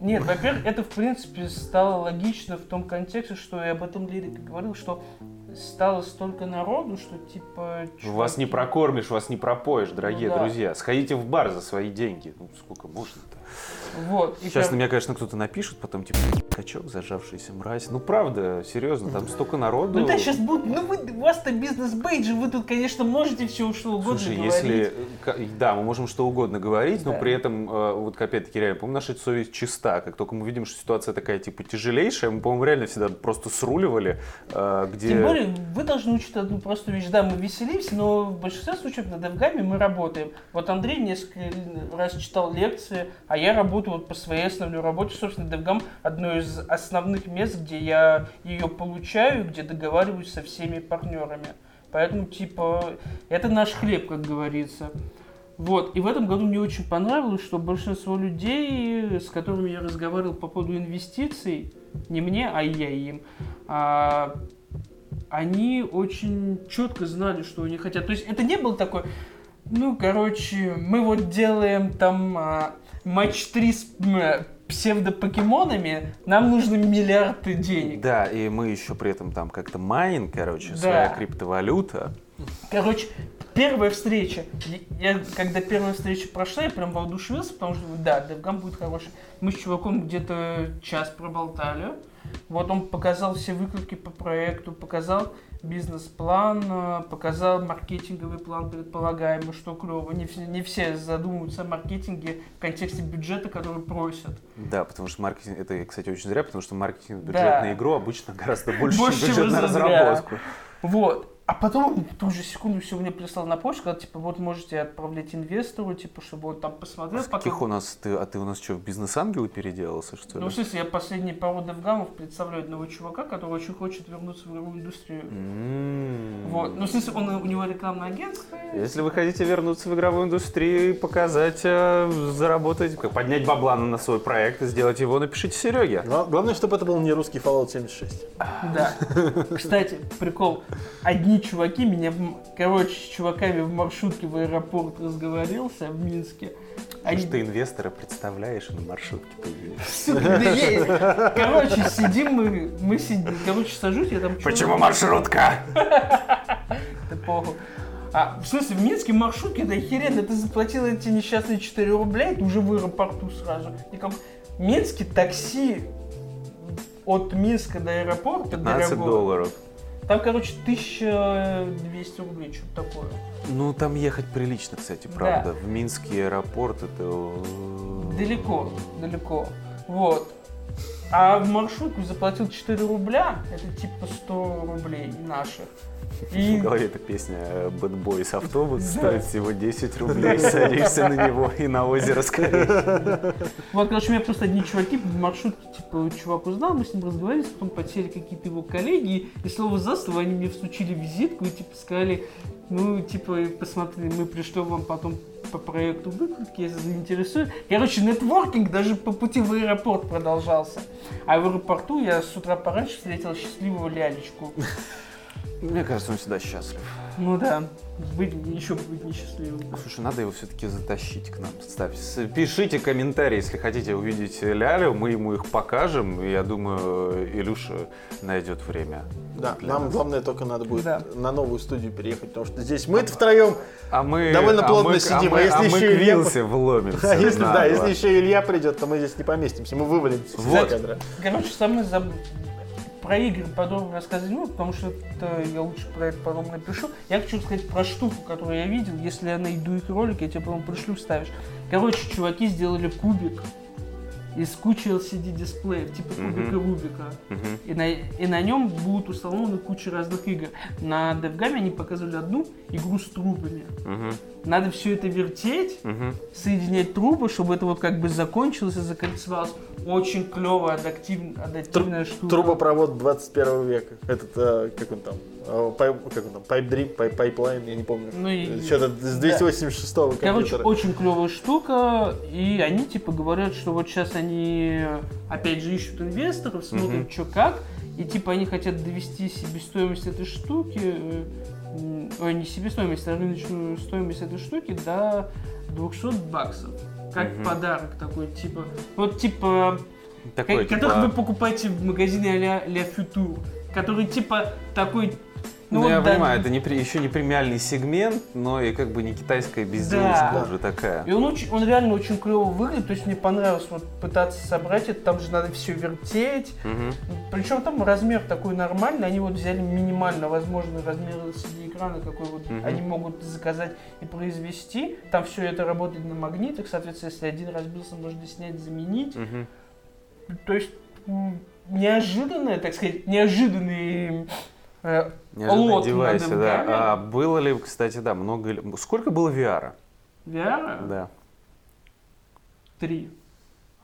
Нет, во-первых, это в принципе стало логично в том контексте, что я об этом Лирик говорил, что стало столько народу, что типа... Вас не чуваки- прокормишь, вас не пропоешь, дорогие Ну да. друзья. Сходите в бар за свои деньги. Ну, сколько можно-то? Вот. и Сейчас прям- на меня, конечно, кто-то напишет, потом типа, качок, зажавшийся мразь. Ну, правда, серьезно, там столько народу. Ну да, сейчас будут, ну вы, у вас-то бизнес-бейджи, вы тут, конечно, можете все что угодно Слушай, говорить. если... Да, мы можем что угодно говорить, но Да. при этом, э, вот опять-таки, реально, по-моему, наша совесть чиста. Как только мы видим, что ситуация такая, типа, тяжелейшая, мы, по-моему, реально всегда просто сруливали, э, где... Тем более, вы должны учить одну простую вещь. Да, мы веселимся, но в большинстве случаев на DevGam мы работаем. Вот Андрей несколько раз читал лекции, а я работаю вот по своей основной работе. Собственно, DevGam одно из основных мест, где я ее получаю, где договариваюсь со всеми партнерами. Поэтому, типа, это наш хлеб, как говорится. Вот, и в этом году мне очень понравилось, что большинство людей, с которыми я разговаривал по поводу инвестиций, не мне, а я им, а, они очень четко знали, что они хотят. То есть это не было такое, ну, короче, мы вот делаем там а, матч 3 с, м, псевдопокемонами, нам нужно миллиарды денег. Да, и мы еще при этом там как-то майнинг, короче, Да. своя криптовалюта. Короче, первая встреча. Я, когда первая встреча прошла, я прям воодушевился, потому что, да, DevGam будет хороший. Мы с чуваком где-то час проболтали. Вот он показал все выкладки по проекту, показал бизнес-план, э, показал маркетинговый план предполагаемый, что клево. Не, все- не все задумываются о маркетинге в контексте бюджета, который просят. Да, потому что маркетинг, это, кстати, очень зря, потому что маркетинг бюджет Да. на игру обычно гораздо больше, <laughs> Больше, чем бюджет на разработку. Вот. А потом в ту же секунду все мне прислал на почту, сказал, типа, вот можете отправлять инвестору, типа, чтобы он там посмотрел. А с каких потом- у нас, ты, а ты у нас что, в бизнес-ангелы переделался, что ли? Ну, в смысле, я последние пару девгамов представляю одного чувака, который очень хочет вернуться в игровую индустрию. Вот. Ну, в смысле, он, у него рекламное агентство. Если вы хотите вернуться в игровую индустрию и показать, э, заработать, поднять бабла на свой проект и сделать его, напишите Сереге. Гла- Главное, чтобы это был не русский Fallout 76. Да. Кстати, прикол. Одни чуваки меня, короче, с чуваками в маршрутке в аэропорт разговорился в Минске. Потому Они- что ты инвестора представляешь на маршрутке появились. <laughs> Короче, сидим мы, мы сидим, короче, сажусь, я там... чё- маршрутка? <laughs> Да похуй. А, в смысле, в Минске маршрутки, да охеренно, ты заплатил эти несчастные 4 рубля, и ты уже в аэропорту сразу. И как в Минске такси от Минска до аэропорта 15 дорогое. долларов. Там, короче, 1200 рублей, что-то такое. Ну, там ехать прилично, кстати, правда. В Минский аэропорт это... э, Далеко, далеко. Вот. А в маршрутку заплатил 4 рубля, это типа 100 рублей наших. В И голове эта песня э, Bad Boys автобус стоит всего 10 рублей, садишься на него и на озеро скорее. <laughs> Вот, короче, у меня просто одни чуваки в маршрутке, типа, чувак узнал, мы с ним разговаривали, потом подсели какие-то его коллеги, и слово за слово они мне всучили визитку и, типа, сказали, ну, типа, посмотри, мы пришлем вам потом по проекту выкладки, если заинтересует. Короче, нетворкинг даже по пути в аэропорт продолжался. А в аэропорту я с утра пораньше встретил счастливого лялечку. Мне кажется, он всегда счастлив. Ну да, быть, еще быть несчастливым. Слушай, надо его все-таки затащить к нам. Ставь, пишите комментарии, если хотите увидеть Лялю, мы ему их покажем. Я думаю, Илюша найдет время. Да, нам нас. главное только надо будет Да. на новую студию переехать, потому что здесь мы втроем, А мы Довольно а плотно мы- сидим, а а мы, если а мы еще к Илья- вломимся. <laughs> а если, да, если еще Илья придет, то мы здесь не поместимся, мы вывалимся Вот. из кадра. Короче, самое заб... про игры подробно рассказать, ну, потому что это я лучше про это потом напишу. Я хочу сказать про штуку, которую я видел. Если я найду их ролик, я тебе потом пришлю, вставишь. Короче, чуваки сделали кубик из кучи LCD дисплеев, типа кубика Рубика. И на, и на нем будут установлены куча разных игр. На DevGam они показывали одну игру с трубами. Надо все это вертеть, соединять трубы, чтобы это вот как бы закончилось и закольцевалось. Очень клевая, адаптив- адаптивная штука. Трубопровод 21 века. Этот, э, как он там, пайп- как он там, Pipe Dream, Pipe- Pipeline, я не помню. Ну Что-то с 286 Короче, компьютера. очень клевая штука, и они типа говорят, что вот сейчас они опять же ищут инвесторов, смотрят, Мгм. что как, и типа они хотят довести себестоимость этой штуки, э, ой, не себестоимость, а рыночную стоимость этой штуки до 200 баксов. Как Мгм. подарок такой, типа, вот типа Такой, Ка- которых вы типа, покупаете в магазине а-ля Ля который типа такой... Ну, вот я да, понимаю, это не, еще не премиальный сегмент, но и как бы не китайская безделушка Да. уже такая. И он, очень, он реально очень клево выглядит, то есть мне понравилось вот пытаться собрать это, там же надо все вертеть. Мгм. Причем там размер такой нормальный, они вот взяли минимально возможный размер LCD экрана, какой вот Мгм. они могут заказать и произвести. Там все это работает на магнитах, соответственно, если один разбился, можно снять, заменить. Мгм. То есть неожиданное, так сказать, неожиданный э, Неожиданные лот на девайсы, да. А было ли, кстати, да, много ли... Сколько было VR? VR Да. 3.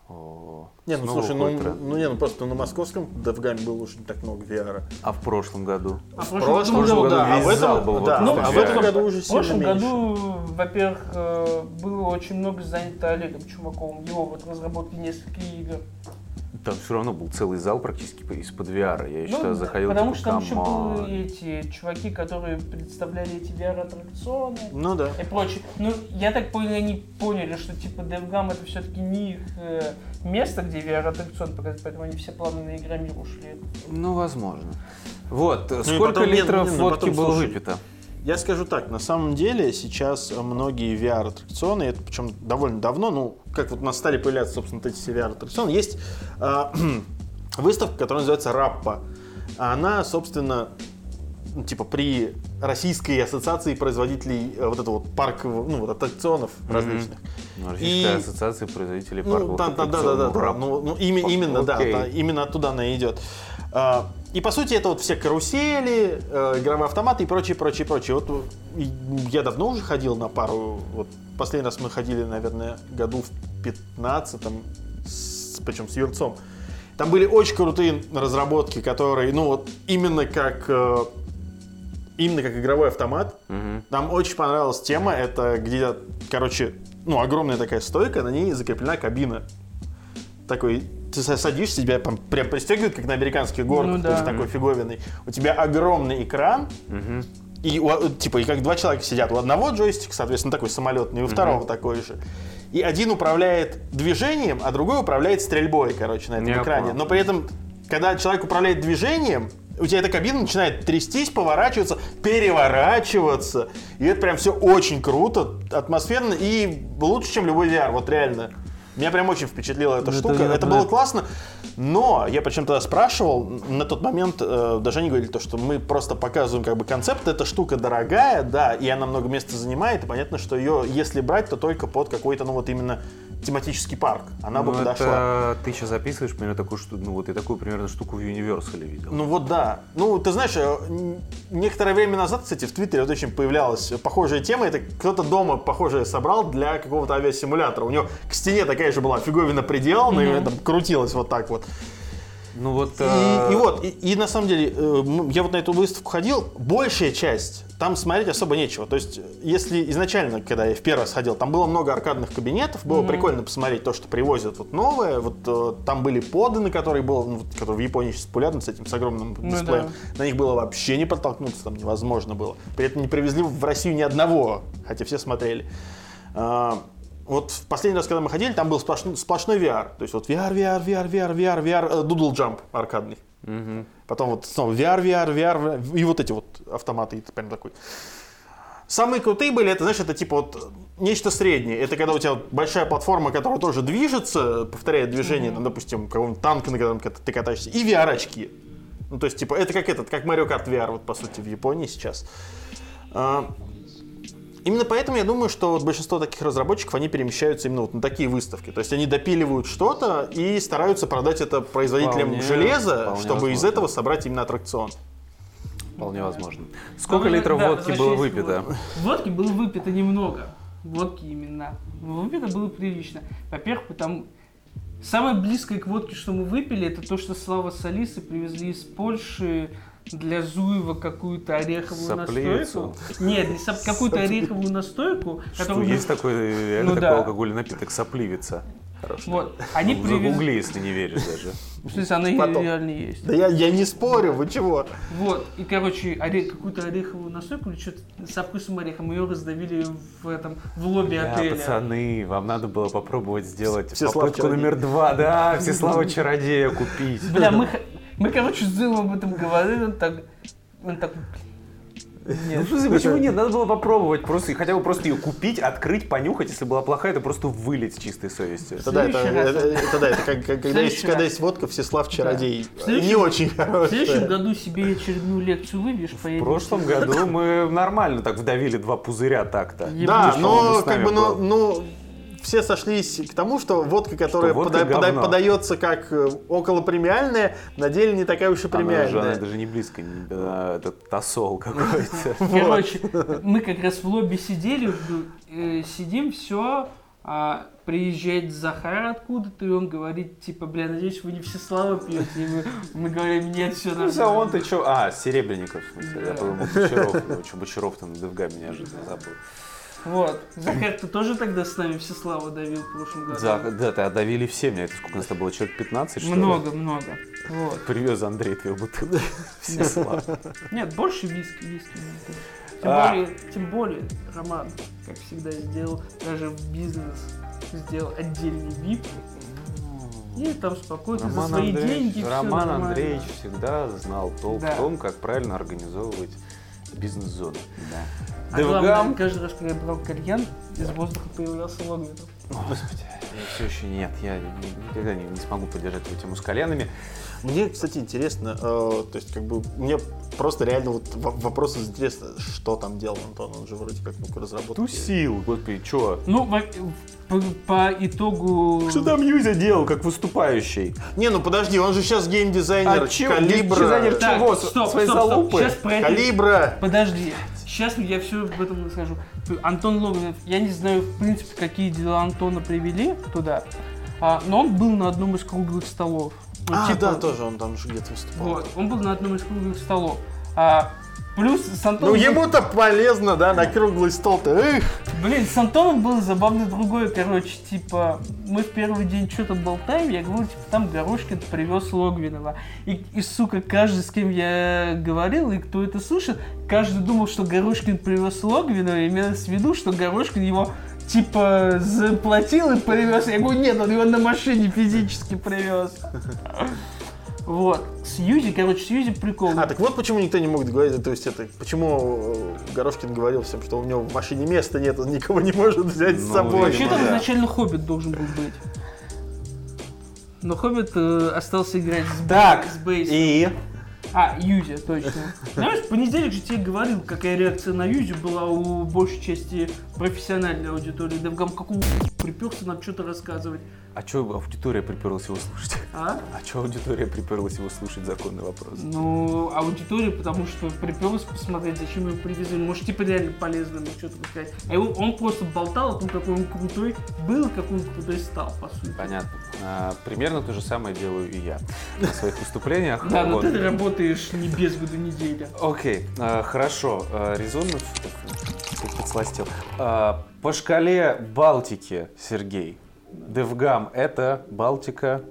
О, Не, ну слушай, ну, ну не, ну просто на московском DevGam было уже не так много VR. А в прошлом году? А в В прошлом прошлом году году, да, а весь в этом, зал был да, вот а в в этом году уже В сильно прошлом меньше. году, во-первых, э, было очень много занято Олегом Чумаковым, его вот разработки нескольких игр. Там все равно был целый зал практически из-под VR. Я Ну, считаю, заходил потому типа, что там еще были эти чуваки, которые представляли эти VR-аттракционы Ну да. и прочее. Ну, я так понял, они поняли, что типа DevGam это все-таки не их э, место, где VR-аттракцион показать, поэтому они все плавно на Игромир ушли. Ну, возможно. Вот, и сколько литров не, ну, водки было слушай, выпито? Я скажу так, на самом деле сейчас многие VR-аттракционы, это причем довольно давно, ну, как вот у нас стали появляться, собственно, эти все VR-аттракционы, есть а, <clears throat> выставка, которая называется Раппа. Она, собственно, ну, типа при Российской ассоциации производителей э, вот этого вот паркового, ну, вот аттракционов различных. Ну, Российская И- ассоциация производителей Ну, парковых да, да, да, да, да, да. Ну, ну, ими- именно, да, Окей. да, именно оттуда она идет. А, И по сути это вот все карусели, э, игровые автоматы и прочее, прочее, прочее. Вот э, я давно уже ходил на пару. Вот последний раз мы ходили, наверное, году в 15-м, с- причем с Юрцом. Там были очень крутые разработки, которые, ну вот именно как э, именно как игровой автомат. Мгм. Нам очень понравилась тема, это где, короче, ну, огромная такая стойка, на ней закреплена кабина. Такой, ты са- садишься, тебя там прям пристегивают, как на американских горках, Ну то есть да. такой фиговиный. У тебя огромный экран, Мгм. и у- типа, и как два человека сидят. У одного джойстик, соответственно, такой самолетный, и у второго такой же. И один управляет движением, а другой управляет стрельбой, короче, на этом Я экране. понял. Но при этом, когда человек управляет движением, у тебя эта кабина начинает трястись, поворачиваться, переворачиваться. И это прям все очень круто, атмосферно и лучше, чем любой VR, вот реально. Меня прям очень впечатлила эта Это штука. я- Это было классно. Но я причем тогда спрашивал, на тот момент э, даже они говорили то, что мы просто показываем как бы концепт. Эта штука дорогая, да, и она много места занимает. И понятно, что ее, если брать, то только под какой-то, ну вот именно тематический парк. Она бы Ну, подошла. это ты сейчас записываешь примерно такую штуку, ну вот я такую примерно штуку в Universal видел. Ну вот да. Ну, ты знаешь, э, некоторое время назад, кстати, в Твиттере вот очень появлялась похожая тема. Это кто-то дома похожее собрал для какого-то авиасимулятора. У него к стене такая же была фиговина приделана, и там крутилась вот так вот. Ну вот... И, э, и вот, и, и на самом деле, э, я вот на эту выставку ходил, большая часть, там смотреть особо нечего. То есть, если изначально, когда я в первый раз ходил, там было много аркадных кабинетов, было прикольно посмотреть то, что привозят вот новое. Вот э, там были поды, на которые было, ну, вот, которые в Японии сейчас популярны, с этим, с огромным Ну дисплеем. На них было вообще не протолкнуться, там невозможно было. При этом не привезли в Россию ни одного, хотя все смотрели. А, вот в последний раз, когда мы ходили, там был сплошной, сплошной VR. То есть вот VR, VR, VR, VR, VR, VR, э, Doodle Jump аркадный. Мгм. Потом вот снова VR, VR, VR, и вот эти вот автоматы, и ты прям такой. Самые крутые были, это, знаешь, это типа вот нечто среднее. Это когда у тебя вот большая платформа, которая тоже движется, повторяет движение, там, допустим, какого-нибудь танка, на котором ты катаешься, и VR-очки. Ну, то есть, типа, это как этот, как Mario Kart VR, вот, по сути, в Японии сейчас. А, Именно поэтому я думаю, что вот большинство таких разработчиков, они перемещаются именно вот на такие выставки. То есть они допиливают что-то и стараются продать это производителям Вполне- железа, вполне чтобы из возможно. этого собрать именно аттракцион. Вполне возможно. Сколько Ну, литров да, водки было выпито? водке. Водки было выпито немного. Водки именно. Но выпито было прилично. Во-первых, потому... Самое близкое к водке, что мы выпили, это то, что Слава с Алисой привезли из Польши для Зуева какую-то ореховую Сопливицу? настойку. Нет, не соп- какую-то ореховую настойку, Что, которую есть такой, реально Ну такой да. алкогольный напиток, сопливица. Хороший. Вот. Они Ну, привезли... Загугли, если не веришь даже. В смысле, она и Потом. реально есть. Да я, я не спорю, вы чего? Вот, и, короче, оре- какую-то ореховую настойку или что-то со вкусом ореха, мы ее раздавили в этом, в лобби Да, отеля. пацаны, вам надо было попробовать сделать Всеслав попытку Чародей. номер два, да, Всеслава Чародея купить. Бля, мы, мы, короче, с Дымом об этом говорили, он так, он так, Ну, в смысле, почему нет? Надо было попробовать, просто, хотя бы просто ее купить, открыть, понюхать. Если была плохая, то просто вылить с чистой совестью. Это да, это, это- это да, это как, как- когда, есть, когда есть водка, Всеслав Чародей. Следующем- Не очень в следующем хорошая. году себе очередную лекцию выбьешь, В поедем. прошлом году мы нормально так вдавили два пузыря так-то. Да, но что, как бы, ну, ну, все сошлись к тому, что водка, которая водка пода- пода- подается как э, около премиальная, на деле не такая уж и Она же, она премиальная. даже не близко, не, да, это тосол какой-то. <laughs> Короче, мы как раз в лобби сидели, э, сидим, все, приезжает Захар откуда-то, и он говорит, типа, бля, надеюсь, вы не все славы пьете. И мы, мы говорим, нет, все Ну, за он ты чё? А, Серебренников. в смысле, Я Да. подумал, Бочаров. Ну, Бочаров там на Девгаме неожиданно забыл. Вот. Захар, ты тоже тогда с нами все славы давил в прошлом году? За, да, ты отдавили все меня. Это сколько у нас было? Человек 15, что ли? Много, много. Вот. Привез Андрей твою бутылку. <laughs> Все славы. Нет, больше виски, виски. Тем, А. более, тем более, Роман, как всегда, сделал даже в бизнес, сделал отдельный VIP. И там спокойно за свои деньги всё Роман нормально. Андреевич всегда знал толк Да. в том, как правильно организовывать бизнес-зону. А главное, Девгам. каждый раз, когда я брал кальян, из воздуха появлялся Логвинов. Господи, все еще нет, я ни- никогда не, не смогу поддержать эту тему с кальянами. Мне, кстати, интересно, э, то есть, как бы, мне просто реально вот вопрос интересно, что там делал Антон, он же вроде как ну разработал. Тусил, господи, чё? Ну, во- по, по итогу... Что там Юзя делал, как выступающий? Не, ну подожди, он же сейчас геймдизайнер А чё, Калибра. дизайнер Так, Чего? стоп, Свои стоп, стоп. залупы? Сейчас про это- Калибра! Подожди. Сейчас я все об этом расскажу. Антон Логвинов, я не знаю, в принципе, какие дела Антона привели туда, а, но он был на одном из круглых столов. Ну, А, типа, да, тоже он там же где-то выступал. Вот, он был на одном из круглых столов. А, плюс с Ну Антоном... был- ему-то полезно, да, на круглый стол-то. Эх! Блин, с Антоном было забавно другое, короче, типа, мы в первый день что-то болтаем, я говорю, типа, там Горошкин привез Логвинова. И, и, сука, каждый, с кем я говорил, и кто это слышит, каждый думал, что Горошкин привез Логвинова, и имелось в виду, что Горошкин его, типа, заплатил и привез. Я говорю, нет, он его на машине физически привез. Вот. С Юзи, короче, с Юзи прикол. А, так вот почему никто не мог договориться, то есть это, почему э, Горошкин говорил всем, что у него в машине места нет, он никого не может взять с Ну, собой. Вообще там да. изначально Хоббит должен был быть. Но Хоббит э, остался играть с, Так, с Бейсом. и... А, Юзи, точно. <laughs> Знаешь, в понедельник же тебе говорил, какая реакция на Юзи была у большей части профессиональной аудитории. Девгам какого приперся нам что-то рассказывать. А чё аудитория приперлась его слушать? А? А чё аудитория приперлась его слушать? Законный вопрос. Ну, аудитория, потому что приперлась посмотреть, зачем его привезли. Может, типа реально полезно ему что-то рассказать. А его, он просто болтал о том, какой он крутой был, и какой он крутой стал, по сути. Понятно. А, примерно то же самое делаю и я на своих выступлениях. Да, но ты работаешь не без года недели. Окей, а, хорошо. А, резонно подсластил. А, по шкале Балтики, Сергей, DevGAMM это Балтика.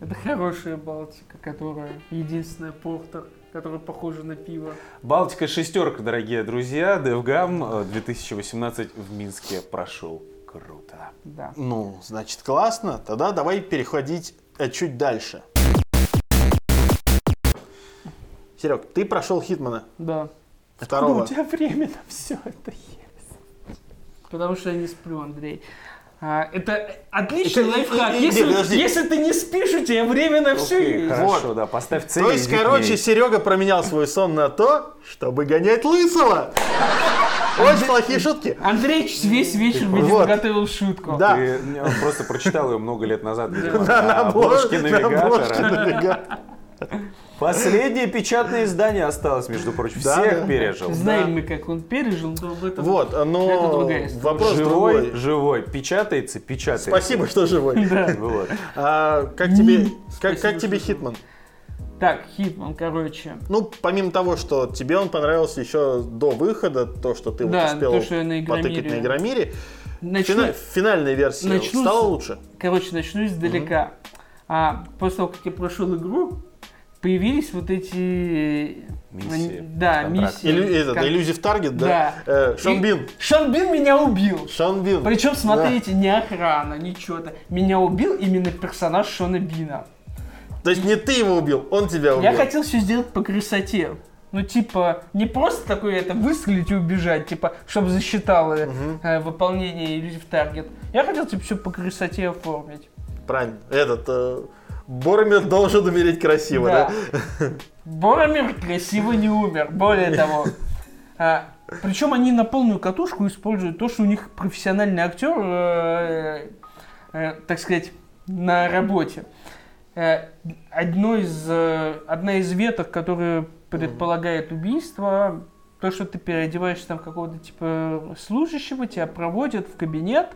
Это хорошая Балтика, которая единственная портер, которая похожа на пиво. Балтика шестерка, дорогие друзья. DevGAMM э, 2018 в Минске прошел. Круто. Да. Ну, значит, классно. Тогда давай переходить э, чуть дальше. Серег, ты прошел Хитмана Да. второго. тебя время на все это есть? Потому что я не сплю, Андрей. А, это отличный Это- лайфхак. и- и- Если, не, подожди. если ты не спишь, у тебя время на все Окей, есть. хорошо, да, поставь цель. То есть, короче, ней. Серега променял свой сон на то, чтобы гонять лысого. Очень плохие шутки. Андрей весь вечер, видимо, Вот. готовил шутку. Да. Ты он просто прочитал ее много лет назад, видимо, Да, на обложке обложке навигатора. <laughs> Последнее печатное издание осталось, между прочим. Да, Всех да. пережил. Знаем мы, как он пережил, но об этом... Вот, Это но другая история. вопрос живой, другой. живой. Печатается, печатается. Спасибо, что живой. <laughs> Да. Вот. А, как тебе, как, тебе Хитман? Так, Хитман, короче. Ну, помимо того, что тебе он понравился еще до выхода, то, что ты Да, вот успел то, что я на потыкать Игромире. на Игромире, Начну, фина- финальная версия начну стала с- лучше? Короче, начну издалека. А, после того, как я прошел игру, появились вот эти... Миссии, э, Да, контракты. миссии. Илю- этот, Кон- Illusive Target, да? Да. Э, Шон И- Бин. Шон Бин меня убил. Шон Бин. Причем, смотрите, не охрана, ничего-то. Меня убил именно персонаж Шона Бина. То есть не ты его убил, он тебя убил. Я хотел все сделать по красоте. Ну, типа, не просто такое это выстрелить и убежать, типа, чтобы засчитало э, выполнение Illusive Target. Я хотел, типа, все по красоте оформить. Правильно. Этот, э, Боромир должен умереть красиво, да? Да. Боромир красиво не умер, более того. причем они на полную катушку используют то, что у них профессиональный актер, э, э, так сказать, на работе. Э, одно из, э, одна из веток, которая предполагает убийство, то, что ты переодеваешься там какого-то типа служащего, тебя проводят в кабинет,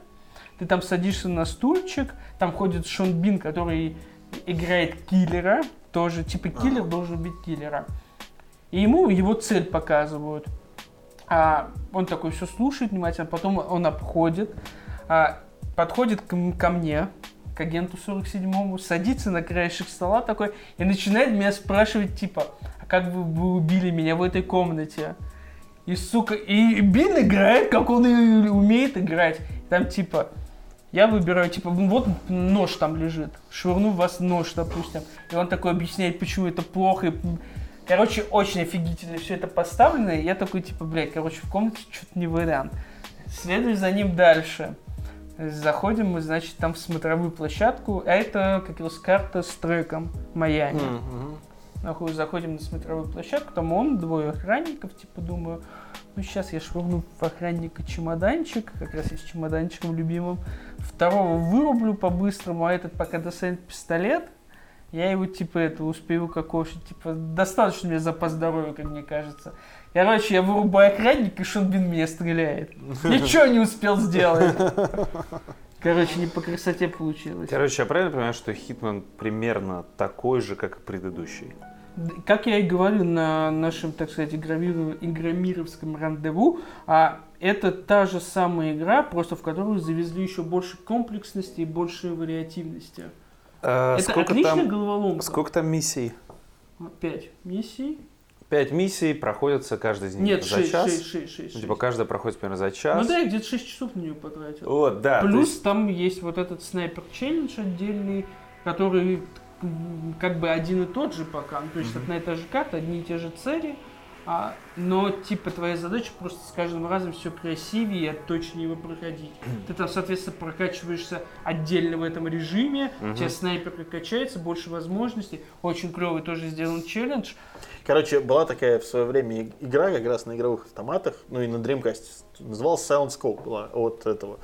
ты там садишься на стульчик, там ходит Шон Бин, который играет киллера, тоже, типа, киллер должен убить киллера. И ему его цель показывают. А, он такой все слушает внимательно, потом он обходит, а, подходит к ко мне, к агенту 47-му, садится на краешек стола такой и начинает меня спрашивать, типа, а как вы, вы убили меня в этой комнате? И, сука, и Бин играет, как он и умеет играть. Там, типа, я выбираю, типа, вот нож там лежит, швырну в вас нож, допустим. И он такой объясняет, почему это плохо. И, короче, очень офигительно все это поставлено. И я такой, типа, блядь, короче, в комнате что-то не вариант. Следую за ним дальше. Заходим мы, значит, там в смотровую площадку, а это как раз карта с треком Майами. Мгм. Нахуй заходим на смотровую площадку, там он, двое охранников, типа, думаю, ну сейчас я швырну в охранника чемоданчик, как раз и с чемоданчиком любимым. Второго вырублю по-быстрому, а этот пока достанет пистолет, я его, типа, это, успею кокошить, типа, достаточно меня запас здоровья, как мне кажется. Короче, я вырубаю охранника, и Шон Бин меня стреляет. <laughs> Ничего не успел сделать. Короче, не по красоте получилось. Короче, я правильно понимаю, что Хитман примерно такой же, как и предыдущий? Как я и говорил на нашем, так сказать, игромиров- игромировском рандеву, а, это та же самая игра, просто в которую завезли еще больше комплексности и больше вариативности. А, это сколько отличная там, головоломка. сколько там миссий? Пять миссий? Пять миссий проходятся каждый из них Нет, за шесть, час. шесть, шесть, шесть. Ну, Типа шесть. каждая проходит примерно за час. Ну да, я где-то 6 часов на нее потратил. Вот, да. Плюс есть- там есть вот этот снайпер челлендж отдельный, который как бы один и тот же пока. Ну, То есть одна и та же карта, одни и те же цели. А, но типа твоя задача просто с каждым разом все красивее и точнее его проходить. Ты там, соответственно, прокачиваешься отдельно в этом режиме, у тебя снайперка качается, больше возможностей. Очень клевый тоже сделан челлендж. Короче, была такая в свое время игра как раз на игровых автоматах, ну и на Dreamcast. Называлась Silent Scope была от этого,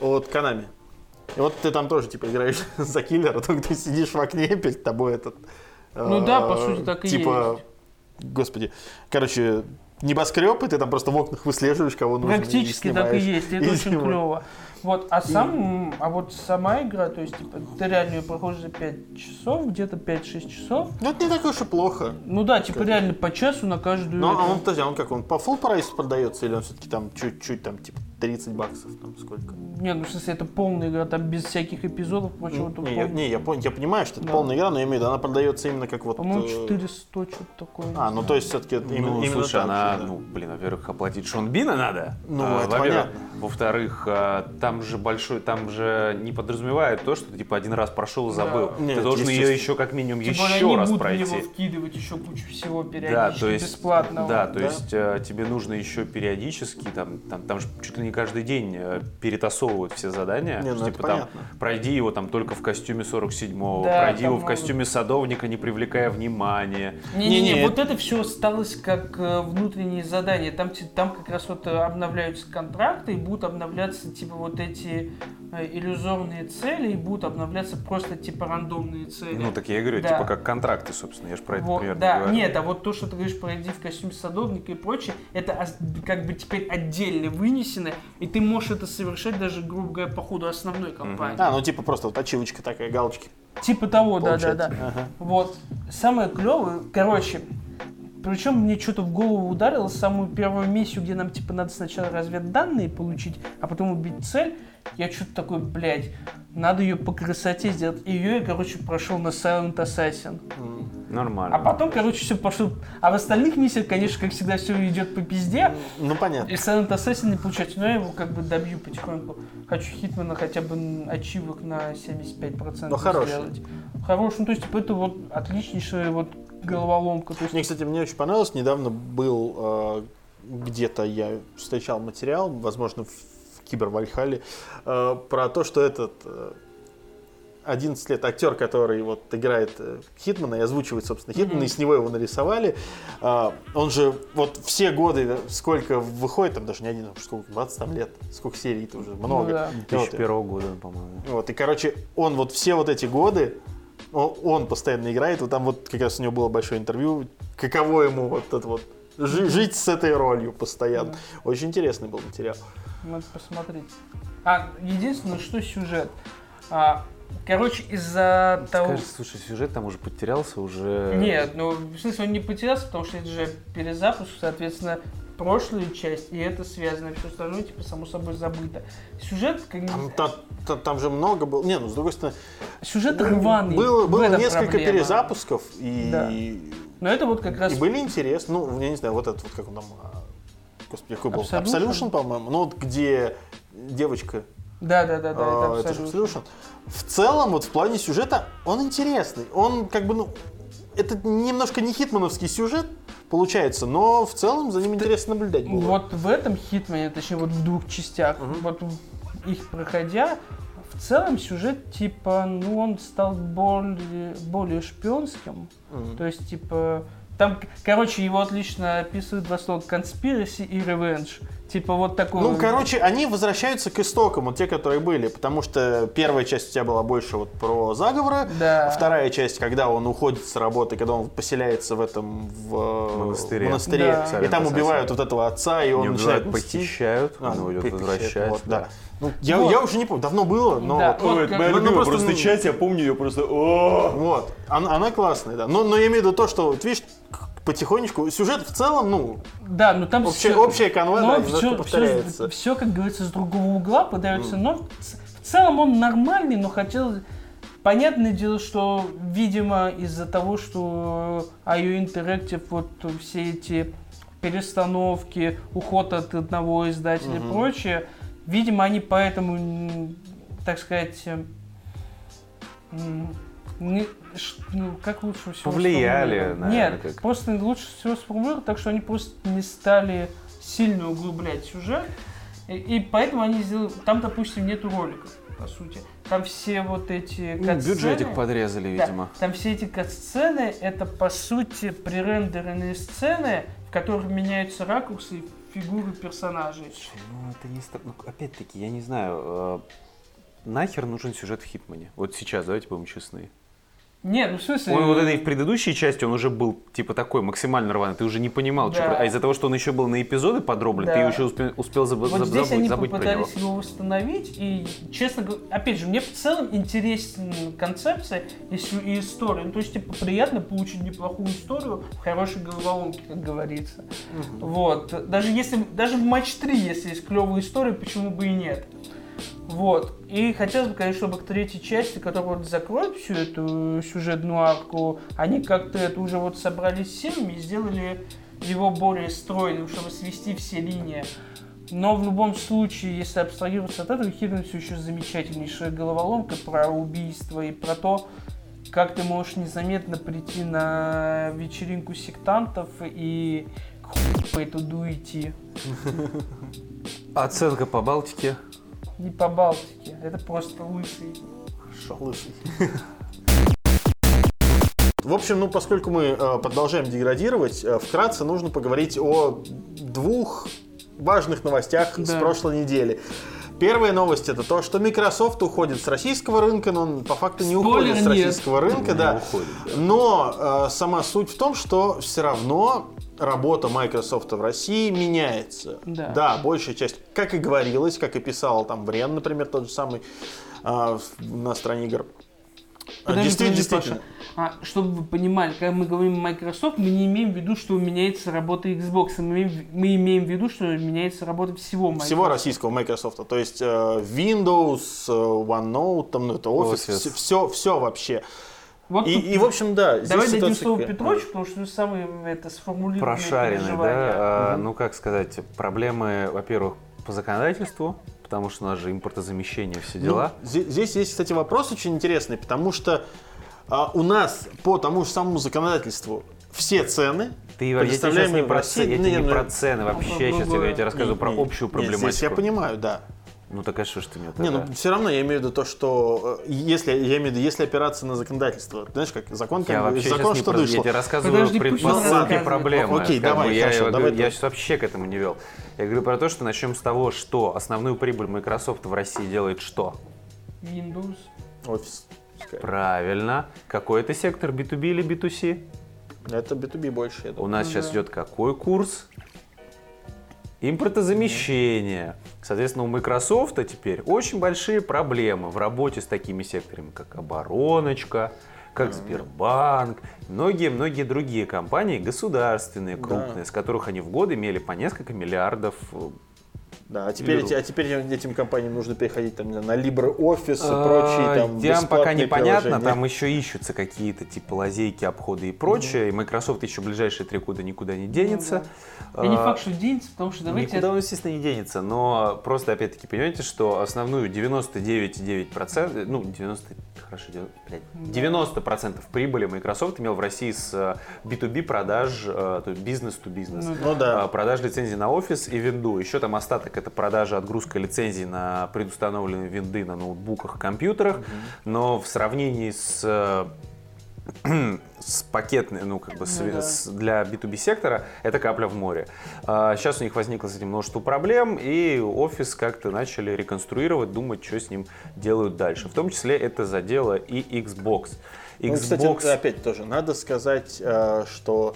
от Konami. И вот ты там тоже типа играешь <laughs> за киллера, только ты сидишь в окне, перед тобой этот... Ну э, да, по сути, так и типа, есть. Господи, короче, небоскреб, и ты там просто в окнах выслеживаешь, кого нужно. и Практически так и есть, это И очень снимаешь. клево. Вот, а сам, а вот сама игра, то есть, типа, ты реально ее проходишь за 5 часов, где-то 5-6 часов. Ну, это не так уж и плохо. Ну да, типа, реально по часу на каждую. Ну, а он, подожди, а он как, он по full прайсу продается, или он все-таки там чуть-чуть, там, типа, 30 баксов, там, сколько? Не, ну в смысле, это полная игра, там без всяких эпизодов, прочего. Ну, не, я, пол- не, я, пон- я понимаю, что это Да. полная игра, но я имею в виду, она продается именно как вот... По-моему, э, 400, что-то такое. А, ну то есть все-таки именно, ну, именно слушай, так она, да. ну, блин, во-первых, оплатить Шон Бина надо. Ну, а, это понятно. Во-вторых, а, там же большой, там же не подразумевает то, что ты типа один раз прошел и Да. забыл. Нет, ты должен ее еще как минимум более еще они раз пройти. него вкидывать еще кучу всего Да, периодически, то есть, бесплатного. да, то Да. есть э, тебе нужно еще периодически, там, там, там же чуть ли не каждый день э, перетасовывают все задания. Не, ну типа там, понятно. пройди его там только в костюме 47-го, Да, пройди его в костюме садовника, не привлекая внимания. Не-не-не, Не-не, вот это все осталось как э, внутренние задания. Там, там как раз вот э, обновляются контракты, и будут обновляться типа вот эти иллюзорные цели, и будут обновляться просто типа рандомные цели. Ну, так я и говорю, Да. типа как контракты, собственно, я же про это Вот, да, говорю. нет, а вот то, что ты говоришь, пройди в костюме садовника и прочее, это как бы теперь отдельно вынесено, и ты можешь это совершать даже, грубо говоря, по ходу основной кампании. А, ну типа просто вот ачивочка такая, галочки. Типа того, да, да, получается. да. Ага. Вот. Самое клевое, короче, причем мне что-то в голову ударило самую первую миссию, где нам типа надо сначала разведданные получить, а потом убить цель. Я что-то такой, блядь, надо ее по красоте сделать. И ее я, короче, прошел на Silent Assassin. Нормально. А потом, короче, все пошло. А в остальных миссиях, конечно, как всегда, все идет по пизде. Ну понятно. И Silent Assassin не получается, но я его как бы добью потихоньку. Хочу Хитмана хотя бы ачивок на 75% Ну, хороший. сделать. Хороший. Ну, то есть, типа, это вот отличнейшая вот головоломка. То есть, Мне, кстати, мне очень понравилось. Недавно был э, где-то я встречал материал, возможно, в Кибер Вальхале, э, про то, что этот э, 11 лет актер, который вот играет э, Хитмана и озвучивает, собственно, Хитмана, Мгм. и с него его нарисовали. э, он же вот все годы, сколько выходит, там даже не один, а сколько, 20 там лет, сколько серий-то уже, много. Ну да. И вот, 2001 года, по-моему. вот, и, короче, он вот все вот эти годы, он, он постоянно играет, вот там вот как раз у него было большое интервью, каково ему вот это вот жить с этой ролью постоянно. Очень интересный был материал. надо посмотреть. А, единственное, что сюжет. А, короче, из-за того... Скажи, слушай, сюжет там уже потерялся, уже... Нет, ну, в смысле, он не потерялся, потому что это же перезапуск, соответственно, прошлую часть, и это связано, все остальное, типа, само собой забыто. Сюжет, как Там, та- та- там же много было. Не, ну с другой стороны, сюжет рваный. было, было несколько проблема. перезапусков, и, Да. Но это вот как раз и были интересны. Ну, я не знаю, вот этот вот как он там. а, Господи, какой был? Absolution? Absolution, по-моему. Ну, вот где девочка Да, да, да, да, А, это это же абсолютно. Absolution. В целом, вот в плане сюжета, он интересный. Он как бы, ну, это немножко не хитмановский сюжет, получается, но в целом за ним интересно наблюдать было. Вот в этом Хитмане, точнее вот в двух частях, вот в- их проходя, в целом сюжет типа, ну он стал более, более шпионским. Мгм. То есть типа, там, короче, его отлично описывают два слова conspiracy и revenge. Типа вот такой. Ну, короче, они возвращаются к истокам, вот те, которые были, потому что первая часть у тебя была больше вот про заговоры, Да. вторая часть, когда он уходит с работы, когда он поселяется в этом в Монастыре. монастыре, Да. и там убивают вот этого отца, и он Не начинает убивают, похищают, А, он уйдет похищает, возвращать. вот, да. Ну, я, Вот. я уже не помню, давно было, но Да, вот, вот Ой, это моя ну, любимая просто, просто ну, часть, я помню ее просто... о! Вот. Она, она классная, да. Но, но я имею в виду то, что, вот видишь, потихонечку, сюжет в целом, ну, Да, ну там Общая- всё- общая канва, да, немножко повторяется. Все, как говорится, с другого угла подается, но в целом он нормальный, но хотел... Понятное дело, что, видимо, из-за того, что IO Interactive, вот все эти перестановки, уход от одного издателя и прочее, видимо, они поэтому, так сказать, м, не- ну, как лучше всего Повлияли, наверное, Нет, как. просто лучше всего сформулировать, так что они просто не стали сильно углублять сюжет. И, и поэтому они сделали... Там, допустим, нету роликов, по сути. Там все вот эти Ну, кат-сцены- бюджетик подрезали, да, видимо. там все эти кат-сцены, это, по сути, пререндеренные сцены, в которых меняются ракурсы и фигуры персонажей. Ну, это не... ну, опять-таки, я не знаю, э, нахер нужен сюжет в Хитмане? Вот сейчас, давайте будем честны. Нет, ну в смысле... Он вот этой в предыдущей части, он уже был типа такой максимально рваный, ты уже не понимал, что Да. про- а из-за того, что он еще был на эпизоды подроблен, Да. ты еще успел, успел заб- Вот заб- здесь забыть, они забыть про него. попытались его восстановить, и, честно говоря, опять же, мне в целом интересна концепция и, и история. Ну, то есть, типа, приятно получить неплохую историю в хорошей головоломке, как говорится. Вот. Даже если, даже в матч 3, если есть клевая история, почему бы и нет. Вот. И хотелось бы, конечно, чтобы к третьей части, которая вот закроет всю эту сюжетную арку, они как-то это уже вот собрались силами и сделали его более стройным, чтобы свести все линии. Но в любом случае, если абстрагироваться от этого, Хидden все еще замечательнейшая головоломка про убийство и про то, как ты можешь незаметно прийти на вечеринку сектантов и по эту идти. Оценка по Балтике. Не по Балтике, это просто лысый. Лысый. В общем, ну, поскольку мы э, продолжаем деградировать, э, вкратце нужно поговорить о двух важных новостях с Да. прошлой недели. Первая новость это то, что Microsoft уходит с российского рынка, но он по факту не Спойлер, уходит с нет. российского рынка, Не да. уходит, да. Но э, сама суть в том, что все равно работа Microsoft в России меняется. Да. большая часть, как и говорилось, как и писал там Брен, например, тот же самый э, на стороне игр. А, Подожди, действительно, подожди, действительно. Паша. А, чтобы вы понимали, когда мы говорим Microsoft, мы не имеем в виду, что меняется работа Xbox, мы имеем, мы имеем в виду, что меняется работа всего Microsoft. Всего российского Microsoft. То есть э, Windows, э, OneNote, там, ну, это Office, Office. все, все вообще. Вот И, тут- и, в общем, да, здесь Давай дадим ситуация слово. Петровичу, потому что он самый это сформулированный Прошаренный, да? А, Ну, как сказать, проблемы, во-первых, по законодательству, потому что у нас же импортозамещение, все дела. Ну, здесь есть, кстати, вопрос очень интересный, потому что а, у нас по тому же самому законодательству все цены, Ты, я тебе сейчас не про, России- я тебе не, ну, про цены вообще, сейчас я тебе рассказываю про общую проблематику. Здесь я понимаю, да. Ну, так а что ж ты мне Не, тогда? ну все равно я имею в виду то, что э, если я имею в виду, если опираться на законодательство, знаешь, как закон, Я как бы, вообще закон сейчас не что про... Я вышло. тебе рассказываю Подожди, предпосылки проблемы. Окей, Как давай, бы я, хорошо, я, давай я ты. сейчас вообще к этому не вел. Я говорю про то, что начнем с того, что основную прибыль Microsoft в России делает что? Windows. Офис. Правильно. Какой это сектор, B2B или B2C? Это B2B больше, я У думаю. нас Ну сейчас да. идет какой курс? Импортозамещение. Соответственно, у Microsoft теперь очень большие проблемы в работе с такими секторами, как обороночка, как Сбербанк, многие-многие другие компании государственные, крупные, с которых они в год имели по несколько миллиардов э, Да, а теперь, эти- а теперь этим компаниям нужно переходить там, на LibreOffice и А, прочие там Там пока непонятно, приложения. там еще ищутся какие-то типа лазейки, обходы и прочее. И Microsoft еще ближайшие три года никуда не денется. И не А, факт, что денется, потому что давайте... Никуда он, естественно, не денется, но просто, опять-таки, понимаете, что основную 99,9%, ну, 90, хорошо, 90, блядь, 90% прибыли Microsoft имел в России с э, B2B продаж, э, то есть бизнес-to-бизнес. Ну Ну да. А, продаж лицензий на офис и винду. Еще там остаток это продажа, отгрузка лицензий на предустановленные винды на ноутбуках и компьютерах. Но в сравнении с э, <clears throat> с пакетной, ну, как бы, с- Ну да. с- для B2B сектора, это капля в море. А, сейчас у них возникло с этим множество проблем, и офис как-то начали реконструировать, думать, что с ним делают дальше. В том числе это задело и Xbox. Ну, кстати, Xbox опять тоже надо сказать, э, что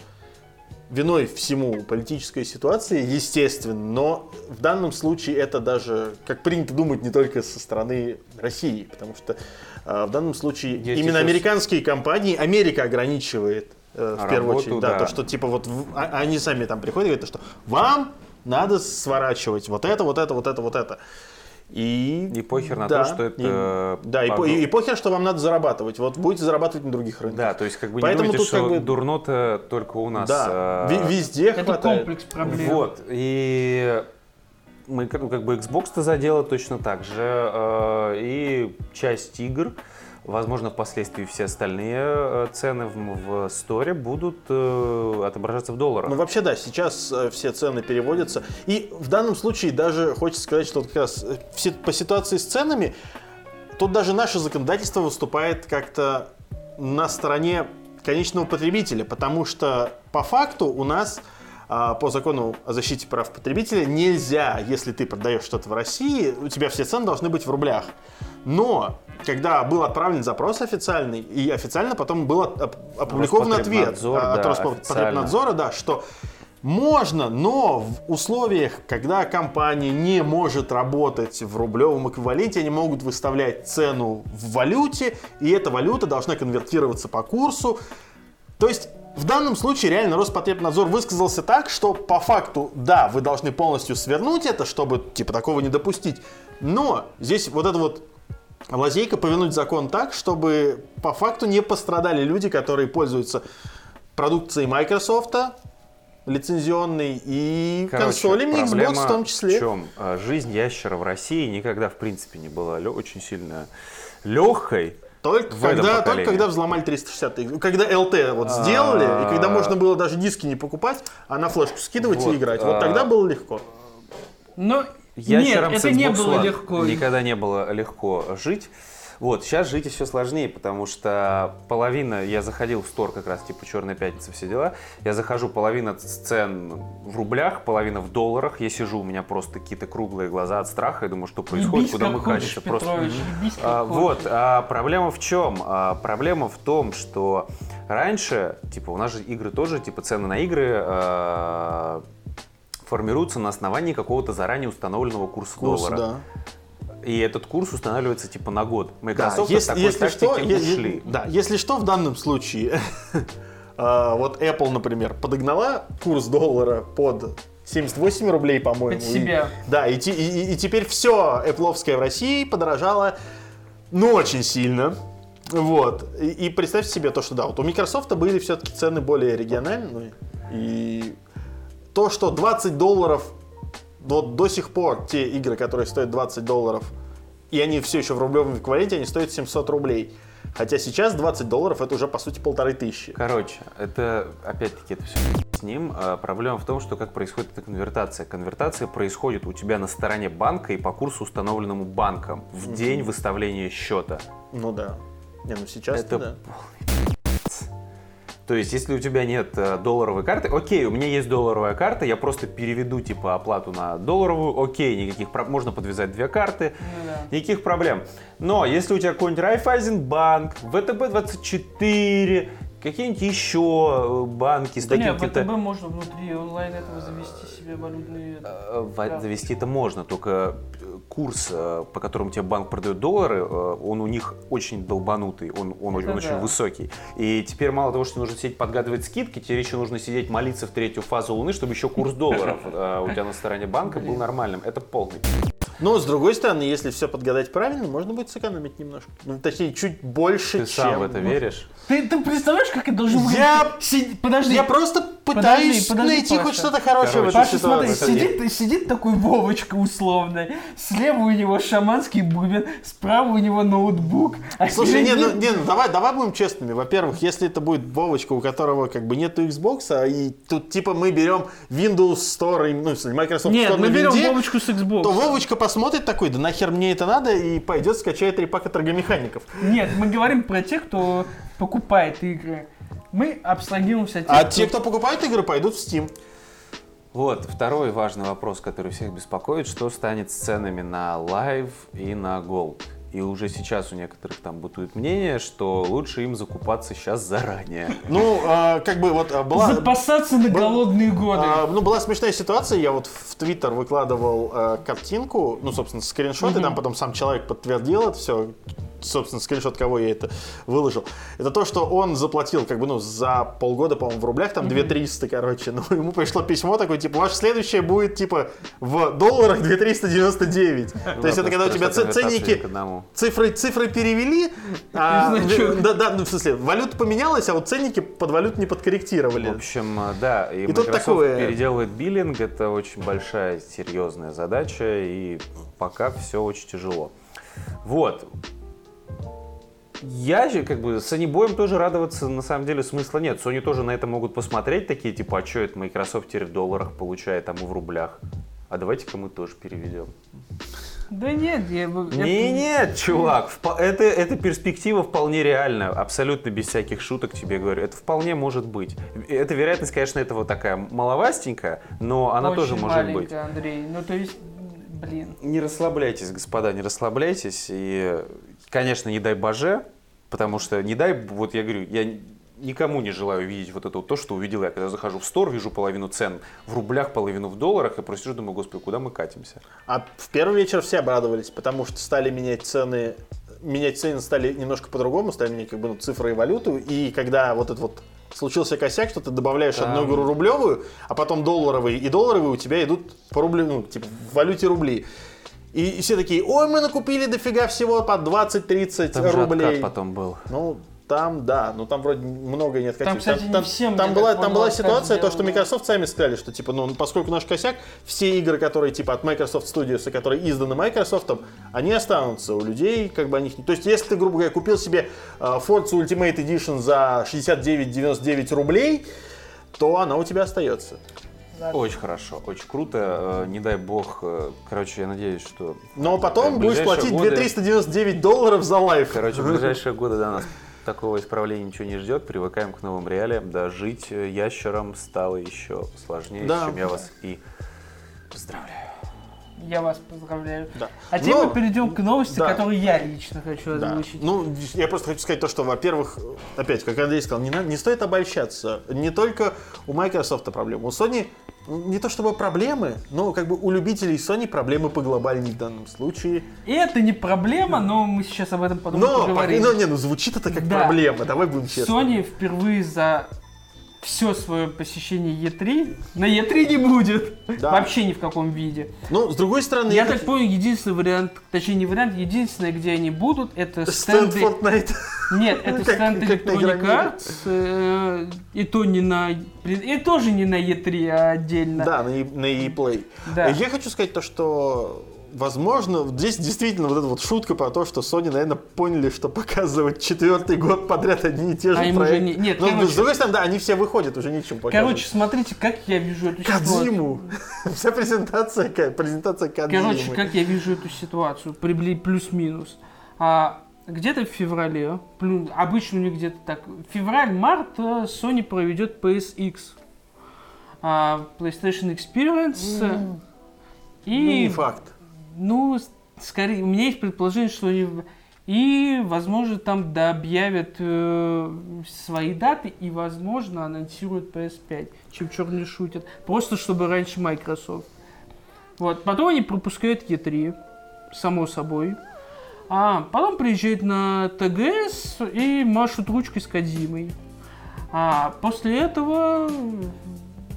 виной всему политической ситуации, естественно, но в данном случае это даже, как принято думать, не только со стороны России, потому что э, в данном случае Я именно сейчас- американские компании, Америка ограничивает э, в первую Работу, очередь, да, да. то, что типа вот в- а- они сами там приходят и говорят, что вам надо сворачивать вот это, вот это, вот это, вот это. И, И похер на да, то, что это, и- да, и, по- и- и похер, что вам надо зарабатывать. Вот будете зарабатывать на других рынках. Да, то есть как бы Поэтому не думайте, тут что как бы- дурно-то только у нас. Да, ви- везде Это хватает. комплекс проблем. Вот, и мы как, как бы Xbox-то задела точно так же, э, и часть игр, возможно, впоследствии все остальные э, цены в, в сторе будут э, отображаться в долларах. Ну, вообще, да, сейчас э, все цены переводятся. И в данном случае даже хочется сказать, что как раз по ситуации с ценами, тут даже наше законодательство выступает как-то на стороне конечного потребителя, потому что по факту у нас по закону о защите прав потребителя нельзя, если ты продаешь что-то в России, у тебя все цены должны быть в рублях. Но когда был отправлен запрос официальный, и официально потом был от- оп- опубликован ответ а, от да, Роспотребнадзора, да, что можно, но в условиях, когда компания не может работать в рублевом эквиваленте, они могут выставлять цену в валюте, и эта валюта должна конвертироваться по курсу. То есть в данном случае реально Роспотребнадзор высказался так, что по факту, да, вы должны полностью свернуть это, чтобы типа такого не допустить. Но здесь вот это вот лазейка повернуть закон так, чтобы по факту не пострадали люди, которые пользуются продукцией Microsoft, лицензионной, и Короче, консолями Xbox в том числе. В чем? А, Жизнь ящера в России никогда, в принципе, не была очень сильно легкой. Только в этом когда, только когда взломали 360 X. Когда LT вот сделали, и когда А. можно было даже диски не покупать, а на флешку скидывать Вот, и играть. Вот а. тогда было легко. Но нет, Ящерам с это не было легко. Никогда не было легко жить. Вот, сейчас жить все сложнее, потому что половина, я заходил в стор как раз, типа Черная пятница, все дела, я захожу, половина сцен в рублях, половина в долларах, я сижу, у меня просто какие-то круглые глаза от страха, я думаю, что происходит, куда мы катимся. Просто Петрович, ебись, как а, вот, а проблема в чем? А, проблема в том, что раньше, типа, у нас же игры тоже, типа, цены на игры а, формируются на основании какого-то заранее установленного курса Курс, доллара. да. И этот курс устанавливается типа на год. Да, Microsoft если, от такой если что, е- е- ушли. да, если что, в данном случае, <laughs> а, вот Apple, например, подогнала курс доллара под 78 рублей, по-моему. Под себя. да, и, те- и- и- и теперь все Apple в России подорожало, ну, очень сильно. Вот. И, и представьте себе то, что да, вот у Microsoft были все-таки цены более региональные. И то, что 20 долларов вот до сих пор те игры, которые стоят 20 долларов, и они все еще в рублевом эквиваленте, они стоят 700 рублей. Хотя сейчас 20 долларов это уже по сути полторы тысячи. Короче, это опять-таки это все с ним. А, Проблема в том, что как происходит эта конвертация. Конвертация происходит у тебя на стороне банка и по курсу, установленному банком в день выставления счета. Ну да. Не, ну сейчас Это да. То есть, если у тебя нет э, долларовой карты, окей, у меня есть долларовая карта, я просто переведу типа оплату на долларовую, окей, никаких проб- можно подвязать две карты, Ну да. никаких проблем. Но если у тебя какой-нибудь Райфайзенбанк, ВТБ-24, какие-нибудь еще э, банки с Да таким каким-то... ВТБ можно внутри онлайн этого завести себе валютные... Э, в- Завести это можно, только курс, э, по которому тебе банк продает доллары, э, он у них очень долбанутый, он, он, Это он очень да. высокий. И теперь мало того, что нужно сидеть подгадывать скидки, тебе еще нужно сидеть молиться в третью фазу Луны, чтобы еще курс долларов э, у тебя на стороне банка был нормальным. Это полный. Но, с другой стороны, если все подгадать правильно, можно будет сэкономить немножко. Ну, точнее, чуть больше, Ты чем... сам в это веришь? Ты, ты представляешь, как это должно выглядеть? Я- Си- Подожди. Я просто пытаюсь подожди, найти Паша. хоть что-то хорошее в Короче, этой Паша, смотри, ситуации. сидит, сидит такой Вовочка условный, слева у него шаманский бубен, справа у него ноутбук. а Слушай, не, перед ну, ним- не, ну, давай, давай будем честными. Во-первых, если это будет Вовочка, у которого как бы нету Xbox, а и тут типа мы берем Windows Store, и, ну, в Microsoft Нет, Store мы на берем винде, Вовочку с Xbox. то Вовочка посмотрит такой, да нахер мне это надо, и пойдет скачает репака торгомехаников. Нет, мы говорим про тех, кто покупает игры. Мы абстрагируемся от тех, А те, кто покупает игры, пойдут в Steam. Вот, второй важный вопрос, который всех беспокоит, что станет с ценами на Live и на Gold. И уже сейчас у некоторых там бытует мнение, что лучше им закупаться сейчас заранее. Ну, а, как бы вот а, была... запасаться на голодные годы. А, ну, была смешная ситуация, я вот в Твиттер выкладывал э, картинку, ну, собственно, скриншоты, там потом сам человек подтвердил это все, собственно, скриншот, кого я это выложил. Это то, что он заплатил, как бы, ну, за полгода, по-моему, в рублях, там, 2300, короче, ну, ему пришло письмо такое, типа, ваше следующее будет, типа, в долларах 2399. То есть это когда у тебя ценники, цифры, цифры перевели, а, Значок. да, да, ну, в смысле, валюта поменялась, а вот ценники под валют не подкорректировали. В общем, э, да, и, И Microsoft такое- переделывает биллинг, это очень большая, серьезная задача, и пока все очень тяжело. Вот. Я же, как бы, с Sony тоже радоваться на самом деле смысла нет. Sony тоже на это могут посмотреть, такие, типа, а что это Microsoft теперь в долларах получает, а мы в рублях. А давайте-ка мы тоже переведем. Да нет, я... Не, нет, чувак, это, эта перспектива вполне реальна, абсолютно без всяких шуток тебе говорю. Это вполне может быть. Эта вероятность, конечно, этого такая маловастенькая, но она Очень тоже может быть. Андрей. Ну, то есть, блин. Не расслабляйтесь, господа, не расслабляйтесь. И, конечно, не дай боже, потому что не дай, вот я говорю, я никому не желаю видеть вот это вот то, что увидел я. Когда захожу в стор, вижу половину цен в рублях, половину в долларах, и просто думаю, господи, куда мы катимся? А в первый вечер все обрадовались, потому что стали менять цены, менять цены стали немножко по-другому, стали менять как бы ну, цифры и валюту, и когда вот этот вот случился косяк, что ты добавляешь Там- одну игру рублевую, а потом долларовые, и долларовые у тебя идут по рублю, ну, типа в валюте рубли. И, и все такие, ой, мы накупили дофига всего по 20-30 Там же рублей. откат потом был. Ну, там, да, ну там вроде много не откатили. Там, кстати, не всем, там была, там была ситуация, то, что. Microsoft сами сказали, что типа, ну, поскольку наш косяк, все игры, которые типа от Microsoft Studios, и которые изданы Microsoft, они останутся у людей, как бы они... То есть, если ты, грубо говоря, купил себе э, Forza Ultimate Edition за 69-99 рублей, то она у тебя остается. Очень хорошо, очень круто. Э, Не дай бог, э, короче, я надеюсь, что... Но потом будешь платить годы- 2399 долларов за лайф. Короче, в <laughs> ближайшие годы да, нас такого исправления ничего не ждет. Привыкаем к новым реалиям. Да, жить э, ящером стало еще сложнее, Да. чем я вас и поздравляю. Я вас поздравляю. Да. А теперь Но- мы перейдем к новости, да. которую я лично хочу Да. озвучить. Ну, я просто хочу сказать то, что, во-первых, опять, как Андрей сказал, не, надо- не стоит обольщаться. Не только у Microsoft проблемы. У Sony ну, не то чтобы проблемы, но как бы у любителей Sony проблемы по глобальней в данном случае. И это не проблема, но мы сейчас об этом потом Но, поговорим. ну, не, ну звучит это как Да. проблема, давай будем честны. Sony впервые за все свое посещение E3 на E3 не будет. Да. Вообще ни в каком виде. Ну, с другой стороны, Я это так понял, единственный вариант, точнее не вариант, единственное, где они будут, это стенд стенды... Fortnite. Нет, это <laughs> Как- стенд Electronic. Arts, э, и то не на... И тоже не на E3, а отдельно. Да, на, E- на E-Play. Да. Я хочу сказать то, что возможно, здесь действительно вот эта вот шутка про то, что Sony, наверное, поняли, что показывать четвертый год подряд одни и те же А проекты. не- нет, Но, короче- с другой стороны, да, они все выходят, уже ничем показывать. Короче, смотрите, как я вижу эту ситуацию. Кадзиму. <laughs> Вся презентация, презентация Кадзимы. Короче, как я вижу эту ситуацию, прибли- плюс-минус. А, где-то в феврале, плю- обычно у них где-то так, февраль-март э, Sony проведет PSX, а, PlayStation Experience, Ну, и, не факт. Ну, скорее, у меня есть предположение, что и, возможно, там да, объявят э, свои даты, и, возможно, анонсируют PS5, чем черт не шутят, просто чтобы раньше Microsoft. Вот, потом они пропускают E3, само собой. А потом приезжают на ТГС и машут ручкой с Кадзимой. А после этого,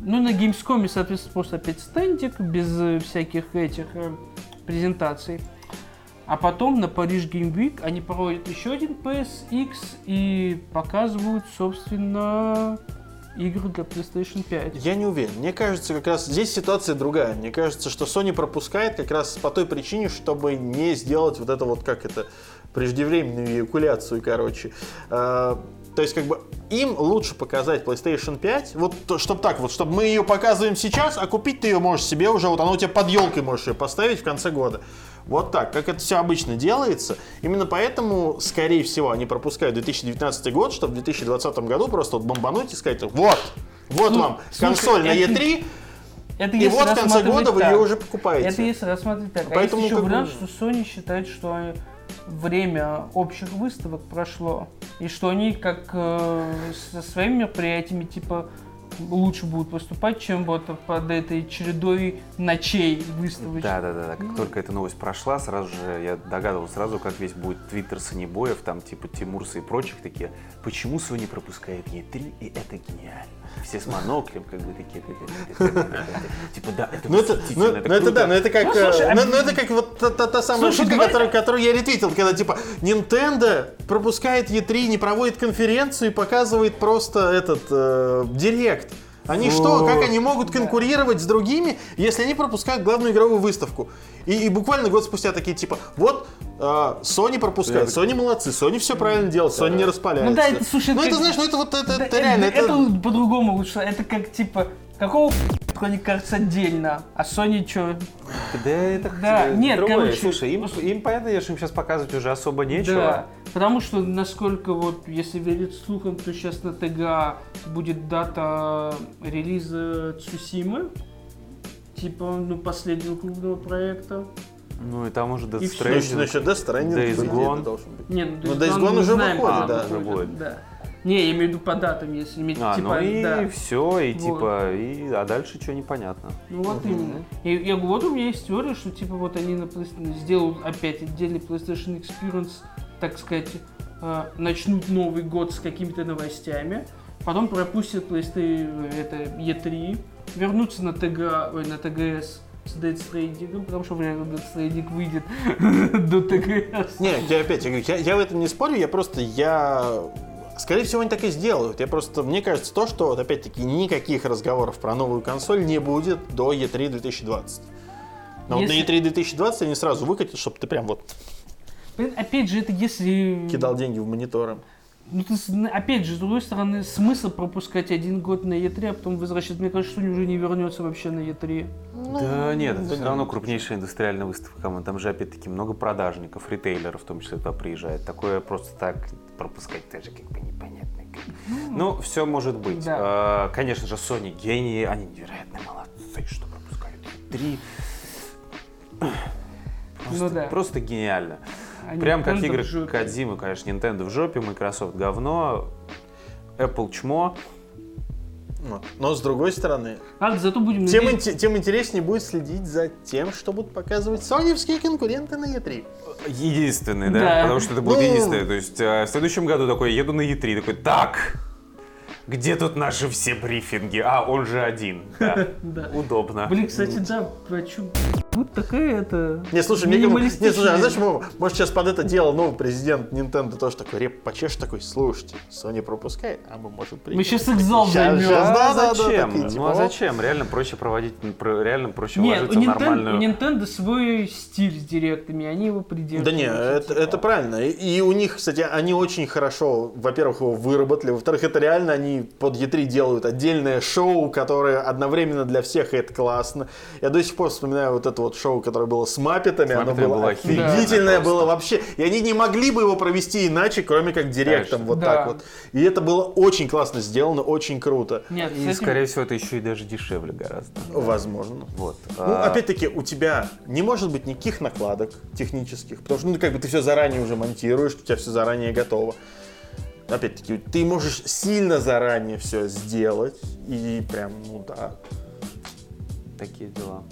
ну, на Gamescom, соответственно, просто опять стендик, без э, всяких этих э, презентаций. А потом на Париж Game Week они проводят еще один PSX и показывают, собственно, игры для PlayStation 5. Я не уверен. Мне кажется, как раз здесь ситуация другая. Мне кажется, что Sony пропускает как раз по той причине, чтобы не сделать вот это вот, как это, преждевременную эякуляцию, короче. А, то есть, как бы, им лучше показать PlayStation 5, вот, чтобы так вот, чтобы мы ее показываем сейчас, а купить ты ее можешь себе уже, вот она у тебя под елкой можешь ее поставить в конце года. Вот так, как это все обычно делается. Именно поэтому, скорее всего, они пропускают 2019 год, чтобы в 2020 году просто вот бомбануть и сказать, вот, вот Ну, вам слушай, консоль на это- E3, Это и вот в конце года вы так. ее уже покупаете. Это если рассматривать так. Поэтому а есть еще как вариант, что Sony считает, что время общих выставок прошло, и что они как э, со своими мероприятиями типа лучше будут выступать, чем вот под этой чередой ночей выставочных. Да, да, да, да. Как только эта новость прошла, сразу же я догадывался сразу, как весь будет твиттер Санебоев, там типа Тимурса и прочих такие. Почему Sony пропускает E3, и это гениально. Все с моноклем, как бы такие. Типа, да, это Ну это, ну, ну это круто». да, но это как, Ну, э, а- ну, ну, это как вот та, самая шутка, которую, я ретвитил, когда типа Nintendo пропускает E3, не проводит конференцию и показывает просто этот э, директ. Они что, как они могут конкурировать с другими, если они пропускают главную игровую выставку? И, и буквально год спустя такие типа, вот э, Sony пропускает, Sony молодцы, Sony все правильно делает, Sony не распаляется. Ну да, это, слушай, Ну это знаешь, ну это вот это, Да, это реально, это, это- это по-другому лучше. Это как типа какого Sony кажется отдельно, а Sony что? Да, это Да, э, нет, другое. короче, Слушай, им, им понятно, что им сейчас показывать уже особо нечего. Да, потому что, насколько вот, если верить слухам, то сейчас на ТГА будет дата релиза Цусимы, типа, ну, последнего крупного проекта. Ну и там уже Death всё. Ну, еще, ну, Stranding. Death Stranding, Days Gone. должен быть. Нет, Ну, Days Days Gone уже знаем, выходит, да. Уже будет. да. Не, я имею в виду по датам, если иметь, А, типа, ну и да. все, и Вот. типа, и, а дальше что непонятно. Ну вот именно. И я говорю, вот у меня есть теория, что типа вот они на Play- сделают опять отдельный PlayStation Experience, так сказать, э, начнут Новый год с какими-то новостями, потом пропустят PlayStation это E3, вернутся на ТГ, ой, на ТГС с Dead Stranding, потому что вряд ли Dead Stranding выйдет <laughs> до ТГС. Не, я опять, я, говорю, я, я в этом не спорю, я просто, я... Скорее всего, они так и сделают. Я просто, мне кажется, то, что, вот опять-таки, никаких разговоров про новую консоль не будет до E3 2020. Но Если- вот на E3 2020 они сразу выкатят, чтобы ты прям вот Блин, Опять же, это если... кидал деньги в мониторы. Ну, ты, с- опять же, с другой стороны, смысл пропускать один год на E3, а потом возвращаться. Мне кажется, что он уже не вернется вообще на E3. да нет, это да все равно крупнейшая индустриальная выставка. Кому Там же опять-таки много продажников, ритейлеров в том числе туда приезжает. Такое просто так пропускать тоже как бы непонятно. как. Ну, все может быть. Да. А, Конечно же, Sony гении, они невероятно молодцы, что пропускают три. Просто, Ну да. просто гениально. А Прям как игры. Кадзимы, конечно, Nintendo в жопе, Microsoft говно, Apple чмо. Вот. Но с другой стороны, Ладно, зато будем тем, надеяться- инте- тем интереснее будет следить за тем, что будут показывать соневские конкуренты на E3. Единственный, да? Да. Потому что это будет Ну. единственный. То есть э, в следующем году такой, еду на E3, такой, так, где тут наши все брифинги? А, он же один. Да. <laughs> Удобно. Блин, кстати, да, почему? Вот такая это... Не, слушай, мне не, слушай, а знаешь, может сейчас под это дело новый президент Nintendo тоже такой реп почешь такой, слушайте, Sony пропускает, а мы можем Мы сейчас их зал Щас, займем. Да, Да, да, да, зачем? такие, ну типа, а о. зачем? Реально проще проводить, про- реально проще Нет, у ложиться в Nintendo, у нормальную... Nintendo свой стиль с директами, они его придерживаются. Да не, это, типа. это правильно. И, и у них, кстати, они очень хорошо, во-первых, его выработали, во-вторых, это реально они под E3 делают отдельное шоу, которое одновременно для всех, и это классно. Я до сих пор вспоминаю вот это вот шоу, которое было с Маппетами, оно было было офигительное офигенно было просто. вообще. И они не могли бы его провести иначе, кроме как директом, Конечно. вот Да. так вот. И это было очень классно сделано, очень круто. Нет, И, кстати, скорее всего, это еще и даже дешевле гораздо. Возможно. Вот. Ну, А, опять-таки, у тебя не может быть никаких накладок технических, потому что, ну, как бы ты все заранее уже монтируешь, у тебя все заранее готово. Опять-таки, ты можешь сильно заранее все сделать, и прям, ну да. Такие дела.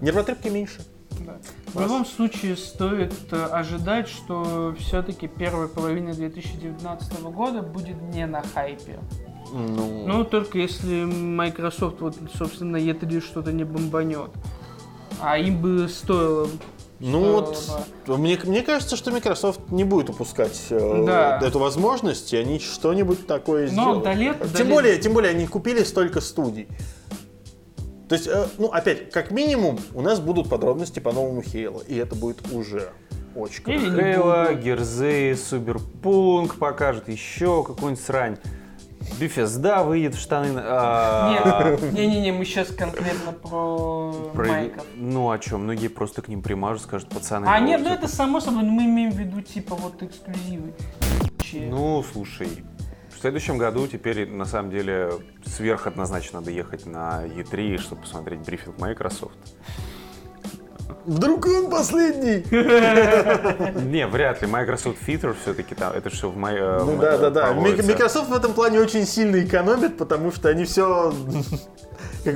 Нервотрепки меньше. Да. В любом случае стоит э, ожидать, что все-таки первая половина 2019 года будет не на хайпе. Ну, Ну, только если Microsoft, вот, собственно, E3 что-то не бомбанет. А им бы стоило... ну стоило вот, мне, мне кажется, что Microsoft не будет упускать э, Да. эту возможность, и они что-нибудь такое Но сделают. до лет- до тем, лет- более, тем более, они купили столько студий. То есть, э, ну, опять, как минимум, у нас будут подробности по новому Halo, и это будет уже очень круто. Или Хейла. Герзей, Суперпунк покажет, еще какую-нибудь срань. Бифезда выйдет в штаны. а, Нет, не-не-не, мы сейчас конкретно про, про- майков. Ну о чем? Многие просто к ним примажут, скажут, пацаны. А ну, нет, ну это само собой, мы имеем в виду типа вот эксклюзивы. Че- Ну, слушай, следующем году теперь на самом деле сверх однозначно надо ехать на E3, чтобы посмотреть брифинг Microsoft. Вдруг он последний? Не, вряд ли. Microsoft Feature все-таки там, это все в май, э, Ну да, да, да. Microsoft в этом плане очень сильно экономит, потому что они все...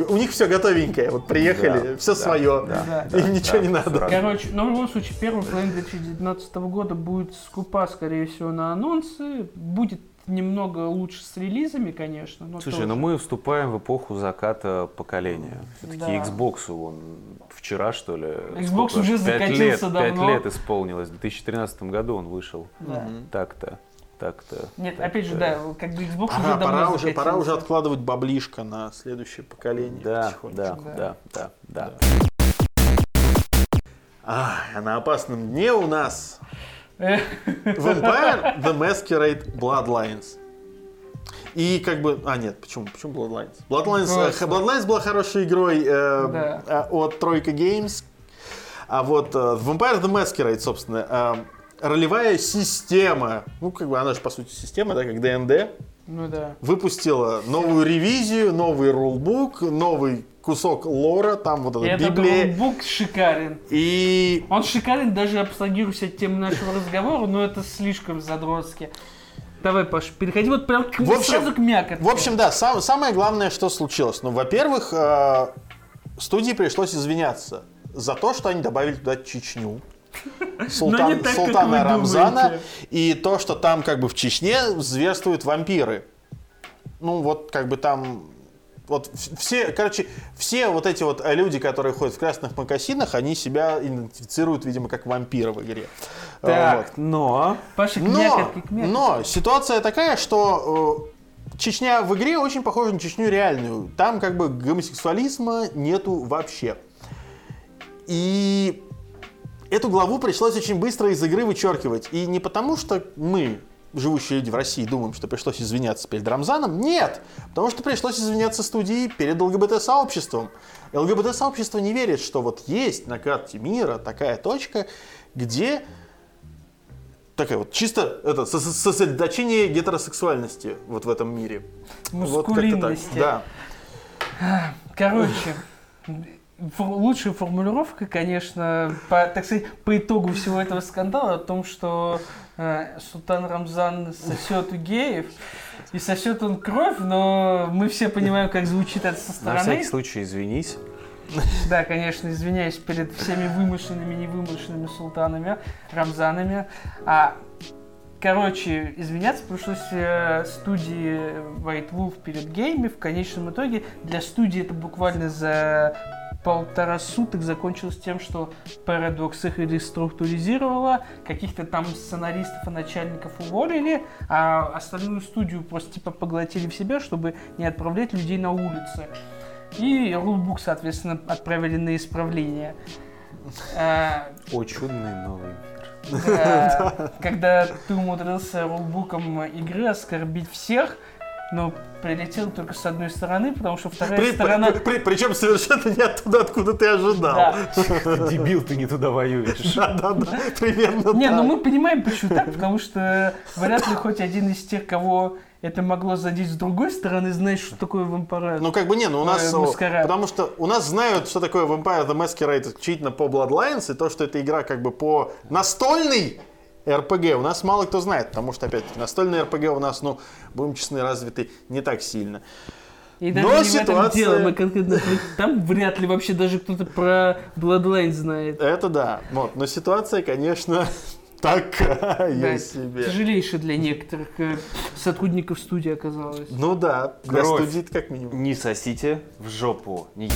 У них все готовенькое. Вот приехали, Да, все да, свое. да, Им ничего не всё надо. Короче, но в любом случае, первая половина 2019 года будет скупа, скорее всего, на анонсы. Будет немного лучше с релизами, конечно. Но Слушай, тоже. ну мы вступаем в эпоху заката поколения. Все-таки Да. Xbox, он вчера, что ли? Xbox сколько? уже закатился лет, давно. Пять лет исполнилось. В 2013 году он вышел. Да. Так-то, так-то. Нет, так-то. опять же, да, как бы Xbox уже Пора, давно пора уже, пора уже откладывать баблишко на следующее поколение. Да, потихонечку. да, Да. да, да, да. А, а на опасном дне у нас <laughs> Vampire The Masquerade Bloodlines. И как бы... А, нет, почему? Почему Bloodlines? Bloodlines, э, Просто. Bloodlines была хорошей игрой э, Да. э, от Тройка Games. А вот э, Vampire The Masquerade, собственно, э, ролевая система, ну, как бы она же, по сути, система, да, как ДНД, Ну да. выпустила новую ревизию, новый рулбук, новый кусок лора, там вот эта этот Библия. ноутбук шикарен. И Он шикарен, даже абстрагируясь от темы нашего разговора, но это слишком задротски. Давай, Паш, переходи вот прям к, В общем- сразу к мякотке. В общем, да, сам- самое главное, что случилось. Ну, во-первых, э, студии пришлось извиняться за то, что они добавили туда Чечню. <laughs> Султан- Но не так, Султана Рамзана думаете. и то, что там как бы в Чечне зверствуют вампиры. Ну вот как бы там вот все, короче, все вот эти вот люди, которые ходят в красных макасинах, они себя идентифицируют, видимо, как вампиры в игре. Э, Так, вот. но... Паша, Но, но ситуация такая, что э, Чечня в игре очень похожа на Чечню реальную. Там как бы гомосексуализма нету вообще. И эту главу пришлось очень быстро из игры вычеркивать. И не потому, что мы, живущие люди в России, думаем, что пришлось извиняться перед Рамзаном. Нет! Потому что пришлось извиняться студии перед ЛГБТ-сообществом. ЛГБТ-сообщество не верит, что вот есть на карте мира такая точка, где такая вот чисто это сос- сосредоточение гетеросексуальности вот в этом мире. Вот как-то так. Мускулинности. Да. Короче, лучшая формулировка, конечно, по, так сказать, по итогу всего этого скандала о том, что э, Султан Рамзан сосет у геев, и сосет он кровь, но мы все понимаем, как звучит это со На стороны. всякий случай извинись. Да, конечно, извиняюсь перед всеми вымышленными и невымышленными султанами, Рамзанами. А, короче, извиняться пришлось э, студии White Wolf перед гейми. В конечном итоге для студии это буквально за полтора суток закончилось тем, что Paradox их реструктуризировала, каких-то там сценаристов и начальников уволили, а остальную студию просто типа поглотили в себя, чтобы не отправлять людей на улицы. И рулбук, соответственно, отправили на исправление. А, О, чудный новый мир. <laughs> да, Когда ты умудрился рулбуком игры оскорбить всех, но прилетел только с одной стороны, потому что вторая При- сторона... при- при- причем совершенно не оттуда, откуда ты ожидал. Да. <laughs> Дебил, ты не туда воюешь. <laughs> Да, да, да, примерно Не, ну мы понимаем, почему так, потому что вряд ли хоть один из тех, кого это могло задеть с другой стороны, знает, что такое вампира. Ну, как бы не, ну у нас... Э, Маскарад. потому что у нас знают, что такое Vampire the Masquerade исключительно по Bloodlines, и то, что это игра как бы по настольной РПГ у нас мало кто знает, потому что, опять-таки, настольные РПГ у нас, ну, будем честны, развиты не так сильно. И даже Но не в этом ситуация- дело, мы конкретно... Там вряд ли вообще даже кто-то про Bloodline знает. Это да. Вот. Но ситуация, конечно, такая Да, себе. Тяжелейшая для некоторых э, сотрудников студии оказалась. Ну да, для Кровь. студии как минимум. Не сосите в жопу, не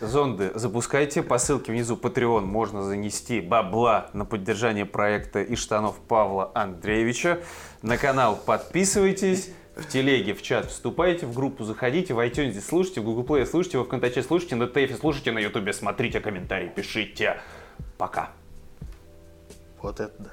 зонды. Запускайте по ссылке внизу Patreon. Можно занести бабла на поддержание проекта и штанов Павла Андреевича. На канал подписывайтесь. В телеге, в чат вступайте, в группу заходите, в iTunes слушайте, в Google Play слушайте, во ВКонтакте слушайте, на Тейфе слушайте, на Ютубе смотрите, комментарии пишите. Пока. Вот это да.